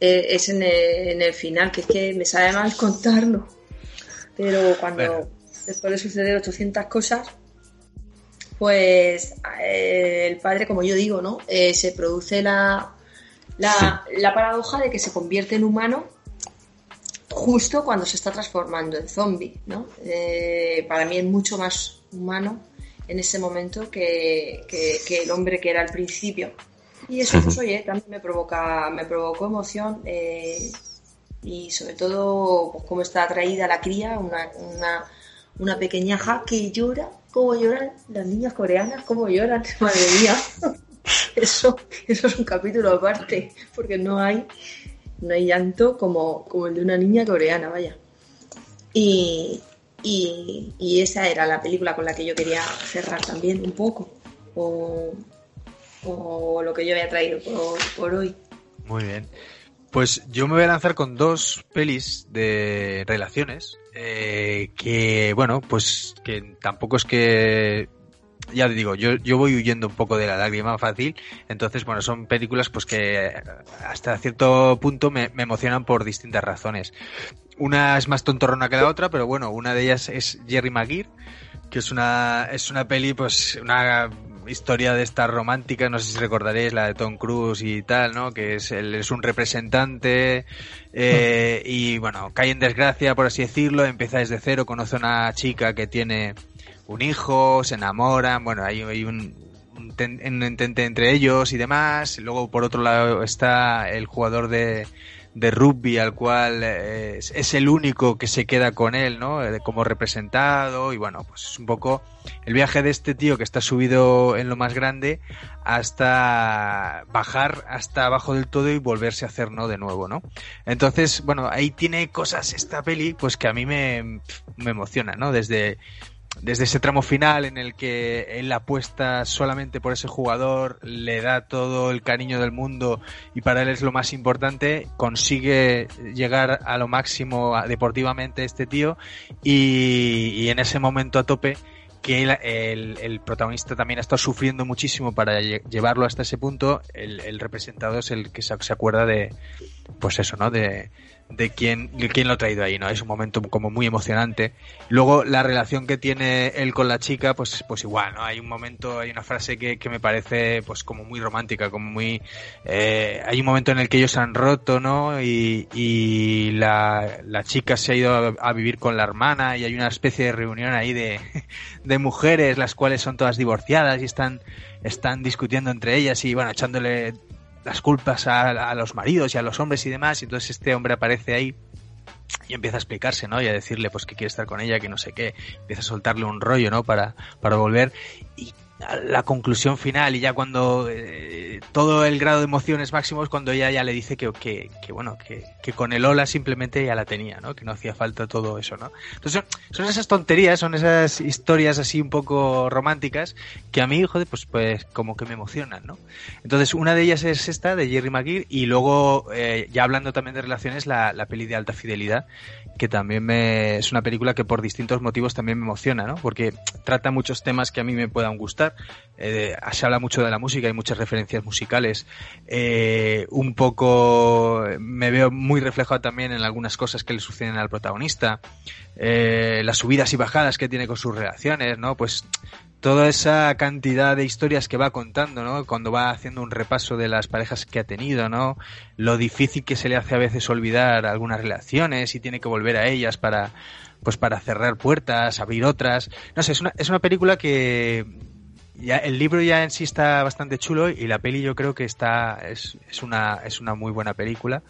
eh, es en, el, final, que es que me sabe mal contarlo. Pero cuando después de suceder 800 cosas, pues eh, el padre, como yo digo, ¿no? Eh, se produce la, la, la paradoja de que se convierte en humano justo cuando se está transformando en zombie, ¿no? Eh, para mí es mucho más humano en ese momento que, el hombre que era al principio. Y eso, pues, oye, también me provoca, me provocó emoción eh, y sobre todo, pues, cómo está atraída la cría, una, una, una pequeñaja que llora, cómo lloran las niñas coreanas, cómo lloran, madre mía. Eso, eso es un capítulo aparte, porque no hay no hay llanto como, como el de una niña coreana, vaya. Y, y, esa era la película con la que yo quería cerrar también un poco, o, lo que yo había traído por, hoy. Muy bien. Pues yo me voy a lanzar con dos pelis de relaciones eh, que, bueno, pues que tampoco es que ya te digo, yo, yo voy huyendo un poco de la lágrima fácil, entonces, bueno, son películas pues que hasta cierto punto me, emocionan por distintas razones. Una es más tontorrona que la otra, pero bueno, una de ellas es Jerry Maguire, que es una, es una peli, pues, una historia de esta romántica, no sé si recordaréis la de Tom Cruise y tal, ¿no? Que es, él es un representante eh, y bueno, cae en desgracia, por así decirlo, empieza desde cero, conoce a una chica que tiene un hijo, se enamoran, bueno, hay, un, entente entre ellos y demás. Luego, por otro lado, está el jugador de, de rugby al cual eh, es, el único que se queda con él, ¿no? Eh, como representado y bueno, pues es un poco el viaje de este tío que está subido en lo más grande hasta bajar hasta abajo del todo y volverse a hacer, ¿no? De nuevo, ¿no? Entonces, bueno, ahí tiene cosas esta peli pues que a mí me, me emociona, ¿no? Desde desde ese tramo final en el que él apuesta solamente por ese jugador, le da todo el cariño del mundo y para él es lo más importante, consigue llegar a lo máximo deportivamente este tío y, en ese momento a tope que el, protagonista también ha estado sufriendo muchísimo para llevarlo hasta ese punto, el, representado es el que se, acuerda de, pues eso, ¿no? De, de quién, de quién lo ha traído ahí, ¿no? Es un momento como muy emocionante. Luego, la relación que tiene él con la chica, pues, pues igual, ¿no? Hay un momento, hay una frase que, que me parece, pues, como muy romántica, como muy, eh, hay un momento en el que ellos han roto, ¿no? Y, y la, la chica se ha ido a, a, vivir con la hermana y hay una especie de reunión ahí de, de mujeres, las cuales son todas divorciadas y están, están discutiendo entre ellas y, bueno, echándole las culpas a, los maridos y a los hombres y demás, y entonces este hombre aparece ahí y empieza a explicarse, ¿no? Y a decirle pues que quiere estar con ella, que no sé qué, empieza a soltarle un rollo, ¿no? Para, para volver y la conclusión final y ya cuando eh, todo el grado de emoción es máximo es cuando ella ya le dice que, que, que bueno que, que, con el hola simplemente ya la tenía no que no hacía falta todo eso no entonces son, esas tonterías son esas historias así un poco románticas que a mí joder pues pues como que me emocionan no entonces una de ellas es esta de Jerry McGee y luego eh, ya hablando también de relaciones la, la peli de alta fidelidad que también me es una película que por distintos motivos también me emociona no porque trata muchos temas que a mí me puedan gustar eh, se habla mucho de la música, hay muchas referencias musicales. Eh, un poco me veo muy reflejado también en algunas cosas que le suceden al protagonista. Eh, las subidas y bajadas que tiene con sus relaciones, ¿no? Pues toda esa cantidad de historias que va contando, ¿no? Cuando va haciendo un repaso de las parejas que ha tenido, ¿no? Lo difícil que se le hace a veces olvidar algunas relaciones y tiene que volver a ellas para, pues para cerrar puertas, abrir otras. No sé, es una, es una película que ya el libro ya en sí está bastante chulo y la peli yo creo que está es, es una es una muy buena película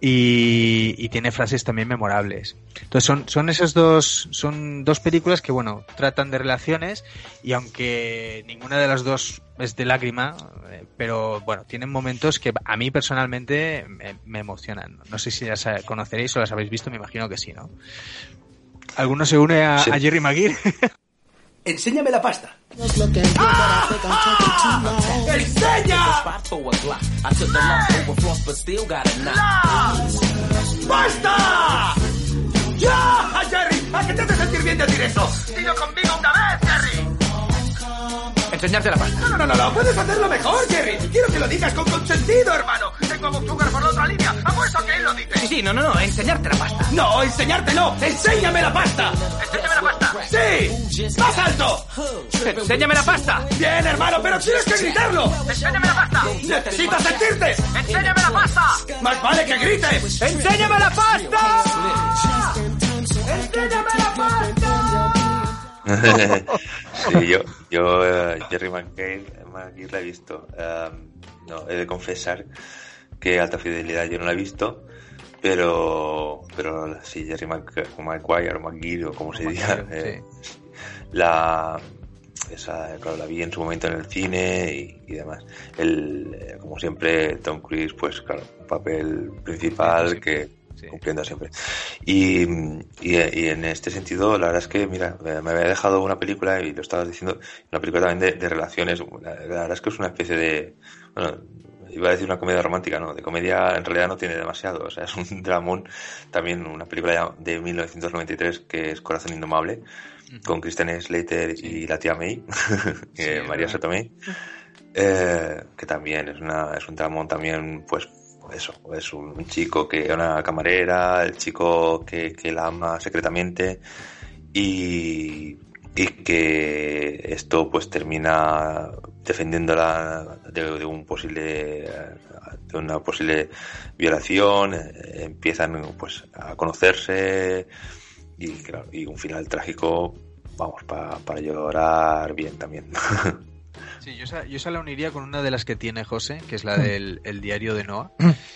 y, y, tiene frases también memorables. Entonces son, son esos dos, son dos películas que bueno, tratan de relaciones y aunque ninguna de las dos es de lágrima, eh, pero bueno, tienen momentos que a mí personalmente me, me emocionan. No sé si las conoceréis o las habéis visto, me imagino que sí, ¿no? ¿Alguno se une a, sí. a Jerry Maguire? Enséñame la pasta. ¡Ah! ¡Ah! ¡Enseña! ¡Basta! ¡Ya! ¡Jerry! ¿A qué te hace sentir bien decir eso? ¡Dilo conmigo una vez, Jerry! Enseñarte la pasta. No, no, no, no, puedes hacerlo mejor, Jerry. Quiero que lo digas con consentido, hermano. Tengo a Sugar por la otra línea. Apuesto que él lo dice. Sí, sí, no, no, no, enseñarte la pasta. No, enseñarte no. Enséñame la pasta. Enséñame la pasta. Sí. Más alto. Enséñame la pasta. Bien, hermano, pero tienes que gritarlo. Enséñame la pasta. Necesitas sentirte. Enséñame la pasta. Más vale que grites. Enséñame la pasta. Enséñame la pasta. sí, yo, yo uh, Jerry McGee la he visto. Um, no, he de confesar que Alta Fidelidad yo no la he visto, pero, pero sí, Jerry Maguire o McGee o como se diga, eh, sí. la, esa, claro, la vi en su momento en el cine y, y demás. El, eh, como siempre, Tom Cruise, pues claro, un papel principal sí, que sí. cumpliendo siempre. Y, y, y, en este sentido, la verdad es que, mira, me había dejado una película, y lo estabas diciendo, una película también de, de relaciones. La, la, verdad es que es una especie de, bueno, iba a decir una comedia romántica, no, de comedia en realidad no tiene demasiado, o sea, es un dramón, también una película de 1993 que es Corazón Indomable, uh -huh. con Kristen Slater sí. y la tía May, sí, María Sotomé, eh, que también es, una, es un dramón también, pues, eso, es un chico que una camarera, el chico que, que la ama secretamente y, y que esto pues termina defendiéndola de, un posible de una posible violación eh, empiezan pues a conocerse y claro y un final trágico vamos para pa llorar bien también Sí, yo esa, yo esa la uniría con una de las que tiene José, que es la del el diario de Noah.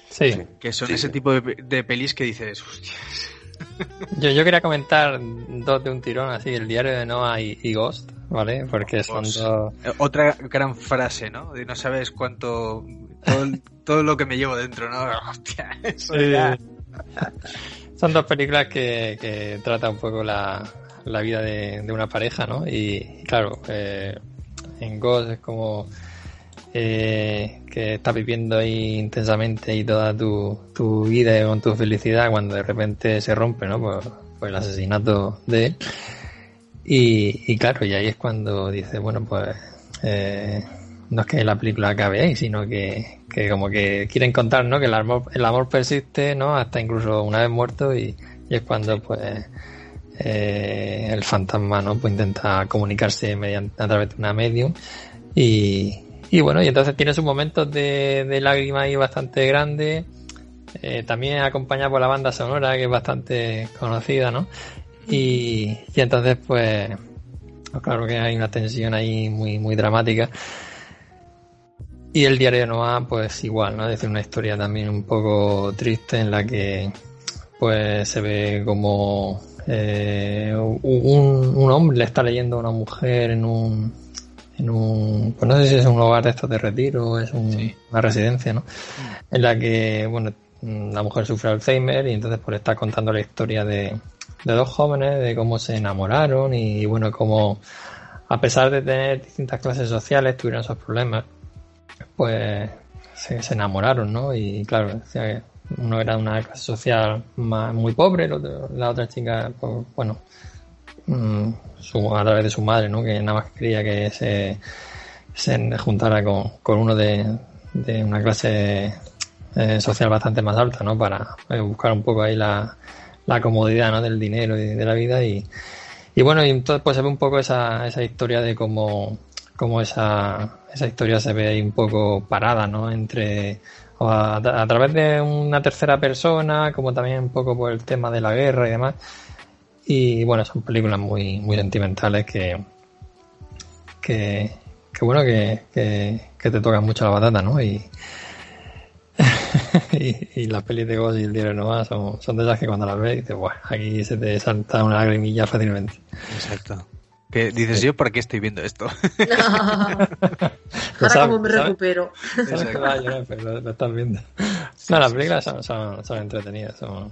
Sí. Que son sí, ese sí. tipo de, de, pelis que dices, hostias. Yo, yo quería comentar dos de un tirón, así, el diario de Noah y, y Ghost, ¿vale? Porque son dos... Otra gran frase, ¿no? De no sabes cuánto... Todo, todo lo que me llevo dentro, ¿no? Hostia, eso sí. ya... Son dos películas que, que tratan un poco la, la vida de, de, una pareja, ¿no? Y, claro, eh, en Ghost es como eh, que estás viviendo ahí intensamente y toda tu, tu vida con tu felicidad cuando de repente se rompe, ¿no? Por, por el asesinato de él. Y, y, claro, y ahí es cuando dice, bueno, pues eh, no es que la película acabe ahí, sino que, que como que quieren contar, ¿no? Que el amor, el amor persiste, ¿no? Hasta incluso una vez muerto y, y es cuando, pues, eh, el fantasma, ¿no? Pues intenta comunicarse mediante, a través de una medium y, y bueno, y entonces tiene sus momentos de, de lágrima ahí bastante grandes, eh, también acompañada por la banda sonora que es bastante conocida, ¿no? Y, y entonces, pues, pues claro que hay una tensión ahí muy, muy dramática. Y el diario de Noah, pues igual, ¿no? Es decir, una historia también un poco triste en la que pues se ve como eh, un, un, hombre le está leyendo a una mujer en un en un pues no sé si es un hogar de estos de retiro o es un, sí. una residencia, ¿no? En la que, bueno, la mujer sufre Alzheimer y entonces pues está contando la historia de, de dos jóvenes, de cómo se enamoraron y, bueno, cómo a pesar de tener distintas clases sociales tuvieron esos problemas pues se, se enamoraron, ¿no? Y claro, uno era de una clase social muy pobre, otro, la otra chica, pues, bueno, mmm, su, a través de su madre, ¿no? Que nada más quería que se, se juntara con, con uno de, de, una clase eh, social bastante más alta, ¿no? Para eh, buscar un poco ahí la, la comodidad, ¿no? Del dinero y de la vida y, y bueno, y entonces pues se ve un poco esa, esa historia de cómo como esa, esa historia se ve ahí un poco parada, ¿no? Entre a, través de una tercera persona, como también un poco por el tema de la guerra y demás. Y bueno, son películas muy, muy sentimentales que, que, bueno, que, que, te tocan mucho la batata, ¿no? Y, y, las pelis de Ghost y el diario Nova son, son de esas que cuando las ves dices, bueno, aquí se te salta una lagrimilla fácilmente. Exacto. Que dices, ¿yo para qué estoy viendo esto? Ahora como me recupero. Sabes que va a llorar, pero lo, lo estás viendo. No, las películas son, son, son entretenidas. Son...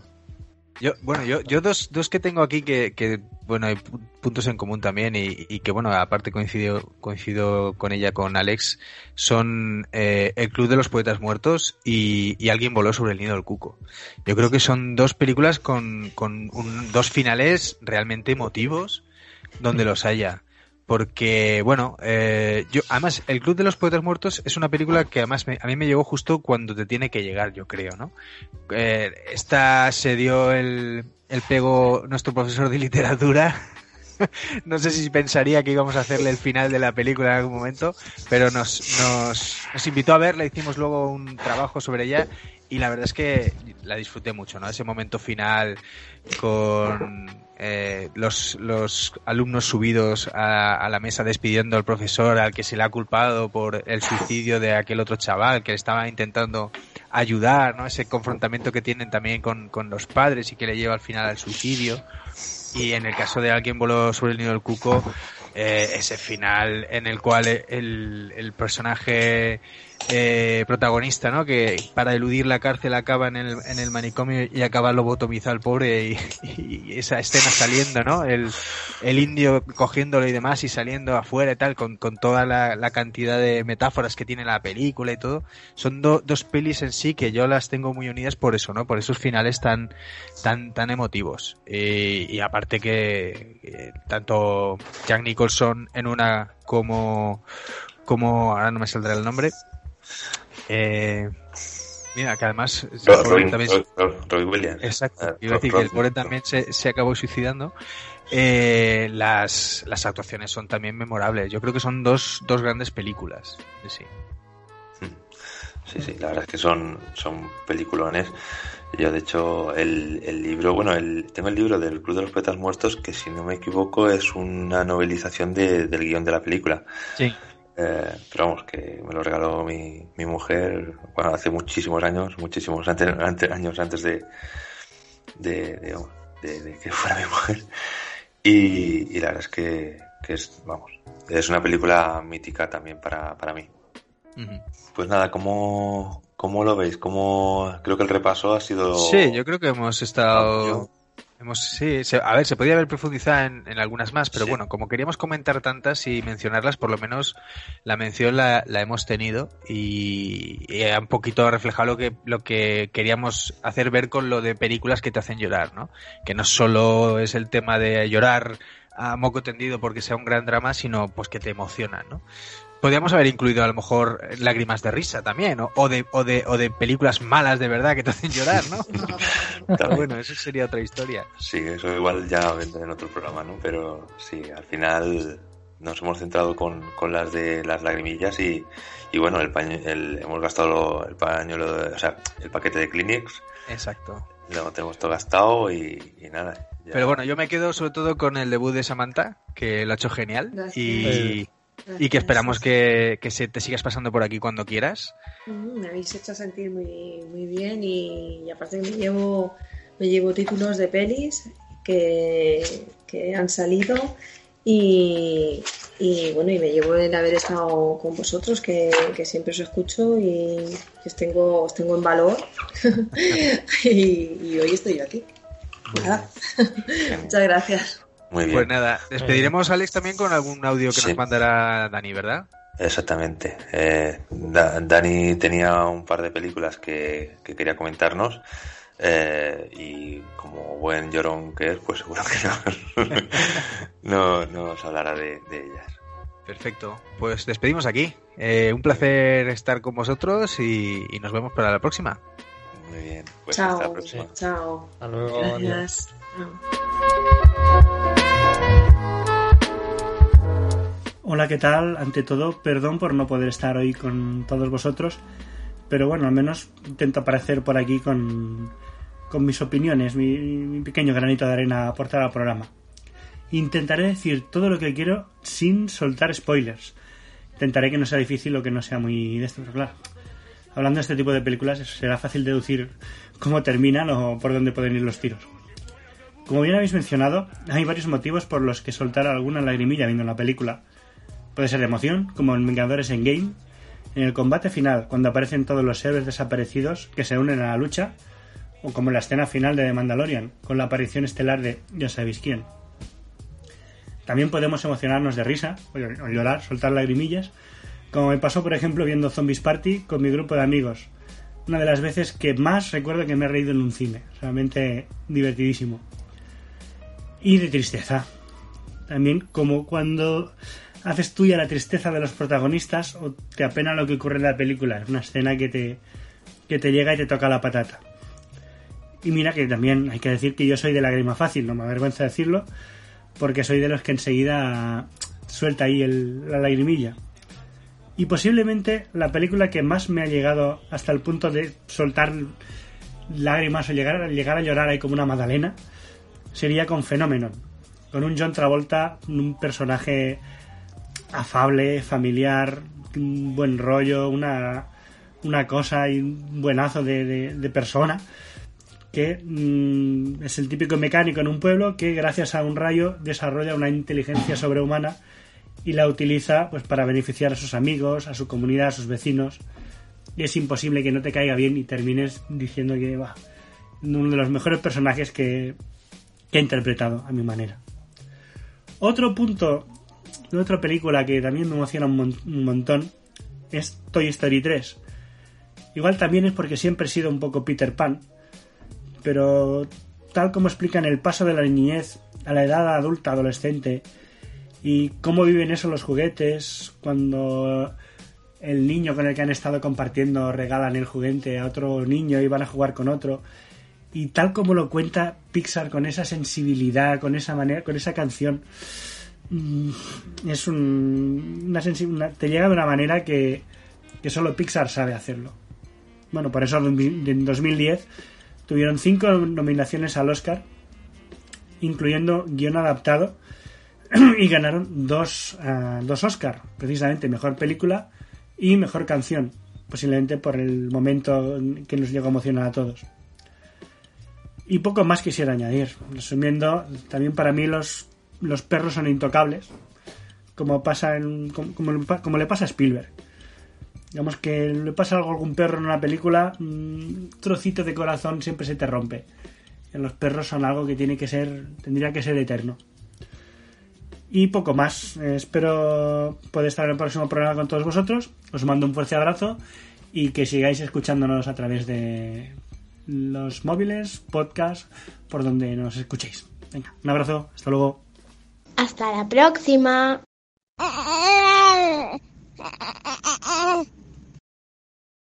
Yo, bueno, yo, yo dos, dos que tengo aquí que, que, bueno, hay puntos en común también y, y que, bueno, aparte coincido, coincido con ella, con Alex, son eh, El Club de los Poetas Muertos y, y Alguien voló sobre el nido del cuco. Yo creo que son dos películas con, con un, dos finales realmente emotivos donde los haya. Porque, bueno, eh, yo, además, El Club de los Poetas Muertos es una película que además me, a mí me llegó justo cuando te tiene que llegar, yo creo, ¿no? Eh, esta se dio el, el pego nuestro profesor de literatura. no sé si pensaría que íbamos a hacerle el final de la película en algún momento, pero nos, nos, nos invitó a verla, hicimos luego un trabajo sobre ella y la verdad es que la disfruté mucho, ¿no? Ese momento final con eh, los, los alumnos subidos a, a, la mesa despidiendo al profesor al que se le ha culpado por el suicidio de aquel otro chaval que estaba intentando ayudar, ¿no? Ese confrontamiento que tienen también con, con los padres y que le lleva al final al suicidio. Y en el caso de alguien voló sobre el nido del cuco, eh, ese final en el cual el, el personaje eh, protagonista, ¿no? Que para eludir la cárcel acaba en el, en el manicomio y acaba lobotomizado al pobre y, y, esa escena saliendo, ¿no? El, el indio cogiéndolo y demás y saliendo afuera y tal, con, con toda la, la, cantidad de metáforas que tiene la película y todo. Son do, dos pelis en sí que yo las tengo muy unidas por eso, ¿no? Por esos finales tan, tan, tan emotivos. Y, y aparte que, que tanto Jack Nicholson en una como, como, ahora no me saldrá el nombre, eh, mira, que además. Robin, también Williams. Exacto. Uh, Iba a decir que el pobre también se, se acabó suicidando. Eh, las, las actuaciones son también memorables. Yo creo que son dos, dos grandes películas. Sí. Sí, sí, la verdad es que son, son peliculones. Yo, de hecho, el, el libro, bueno, el, tengo el libro del Club de los Poetas Muertos, que si no me equivoco es una novelización de, del guion de la película. Sí. Eh, pero vamos, que me lo regaló mi, mi mujer, bueno, hace muchísimos años, muchísimos antes, antes, años antes de, de, de, de, de que fuera mi mujer. Y, y, la verdad es que, que, es, vamos, es una película mítica también para, para mí. Uh -huh. Pues nada, ¿cómo, ¿cómo lo veis? ¿Cómo, creo que el repaso ha sido... Sí, yo creo que hemos estado... Hemos, sí, se, a ver, se podía haber profundizado en, en algunas más, pero sí. bueno, como queríamos comentar tantas y mencionarlas, por lo menos la mención la, la hemos tenido y, y, un poquito ha reflejado lo que, lo que queríamos hacer ver con lo de películas que te hacen llorar, ¿no? Que no solo es el tema de llorar a moco tendido porque sea un gran drama, sino pues que te emociona, ¿no? Podríamos haber incluido a lo mejor lágrimas de risa también, ¿no? o, de, o, de, o de películas malas de verdad que te hacen llorar, ¿no? Pero bueno, eso sería otra historia. Sí, eso igual ya vendrá en otro programa, ¿no? Pero sí, al final nos hemos centrado con, con las de las lagrimillas y, y bueno, el, paño, el hemos gastado el pañuelo, de, o sea, el paquete de Kleenex. Exacto. Lo tenemos todo gastado y, y nada. Ya. Pero bueno, yo me quedo sobre todo con el debut de Samantha, que lo ha hecho genial. Gracias. Y, y que esperamos que, que se te sigas pasando por aquí cuando quieras. Mm, Me habéis hecho sentir muy, muy bien y, y aparte me llevo, me llevo títulos de pelis que, que han salido y, y bueno, y me llevo el haber estado con vosotros, que, que siempre os escucho y os tengo, os tengo en valor. y, y hoy estoy yo aquí. Nada. Muchas gracias. Muy bien. Pues nada, despediremos a Alex también con algún audio que Sí. nos mandará Dani, ¿verdad? Exactamente. Eh, Da- Dani tenía un par de películas que, que quería comentarnos eh, y como buen llorón que es, pues seguro que no, no, no nos hablará de, de ellas. Perfecto. Pues despedimos aquí. Eh, un placer estar con vosotros y, y nos vemos para la próxima. Muy bien. Pues hasta la Chao. próxima. Chao. Hasta luego. adiós. Gracias. Chao. Hola, ¿qué tal? Ante todo, perdón por no poder estar hoy con todos vosotros, pero bueno, al menos intento aparecer por aquí con, con mis opiniones, mi, pequeño granito de arena aportar al programa. Intentaré decir todo lo que quiero sin soltar spoilers. Intentaré que no sea difícil o que no sea muy de esto, pero claro. Hablando de este tipo de películas, será fácil deducir cómo terminan o por dónde pueden ir los tiros. Como bien habéis mencionado, hay varios motivos por los que soltar alguna lagrimilla viendo la película. Puede ser de emoción, como en Vengadores Endgame, en el combate final, cuando aparecen todos los héroes desaparecidos que se unen a la lucha, o como en la escena final de The Mandalorian, con la aparición estelar de ya sabéis quién. También podemos emocionarnos de risa, o llorar, soltar lagrimillas, como me pasó por ejemplo viendo Zombies Party con mi grupo de amigos. Una de las veces que más recuerdo que me he reído en un cine, realmente divertidísimo. Y de tristeza. También como cuando haces tuya la tristeza de los protagonistas o te apena lo que ocurre en la película. Es una escena que te, que te llega y te toca la patata. Y mira que también hay que decir que yo soy de lágrima fácil, no me avergüenza decirlo, porque soy de los que enseguida suelta ahí el- la lagrimilla. Y posiblemente la película que más me ha llegado hasta el punto de soltar lágrimas o llegar, llegar a llorar ahí como una magdalena sería con Phenomenon. Con un John Travolta, un personaje afable, familiar, un buen rollo, una, una cosa y un buenazo de, de- persona que mm, es el típico mecánico en un pueblo que gracias a un rayo desarrolla una inteligencia sobrehumana y la utiliza pues para beneficiar a sus amigos, a su comunidad, a sus vecinos. Y es imposible que no te caiga bien y termines diciendo que va uno de los mejores personajes que, he interpretado a mi manera. Otro punto otra película que también me emociona un, un montón es Toy Story 3. Igual también es porque siempre he sido un poco Peter Pan, pero tal como explican el paso de la niñez a la edad adulta, adolescente, y cómo viven eso los juguetes cuando el niño con el que han estado compartiendo regalan el juguete a otro niño y van a jugar con otro y tal como lo cuenta Pixar con esa sensibilidad, con esa manera, con esa canción, es un, una, una- te llega de una manera que, que solo Pixar sabe hacerlo. Bueno, por eso en 2010 tuvieron cinco nominaciones al Oscar, incluyendo guion adaptado, y ganaron dos, ah, dos Oscar, precisamente mejor película y mejor canción, posiblemente por el momento que nos llegó a emocionar a todos. Y poco más quisiera añadir. Resumiendo, también para mí los, los perros son intocables, como, pasa en, como, le pasa a Spielberg. Digamos que le pasa algo a algún perro en una película, un trocito de corazón siempre se te rompe. Los perros son algo que tiene que ser, tendría que ser eterno. Y poco más. Eh, espero poder estar en el próximo programa con todos vosotros. Os mando un fuerte abrazo y que sigáis escuchándonos a través de los móviles, podcast, por donde nos escuchéis. Venga, un abrazo, hasta luego. Hasta la próxima.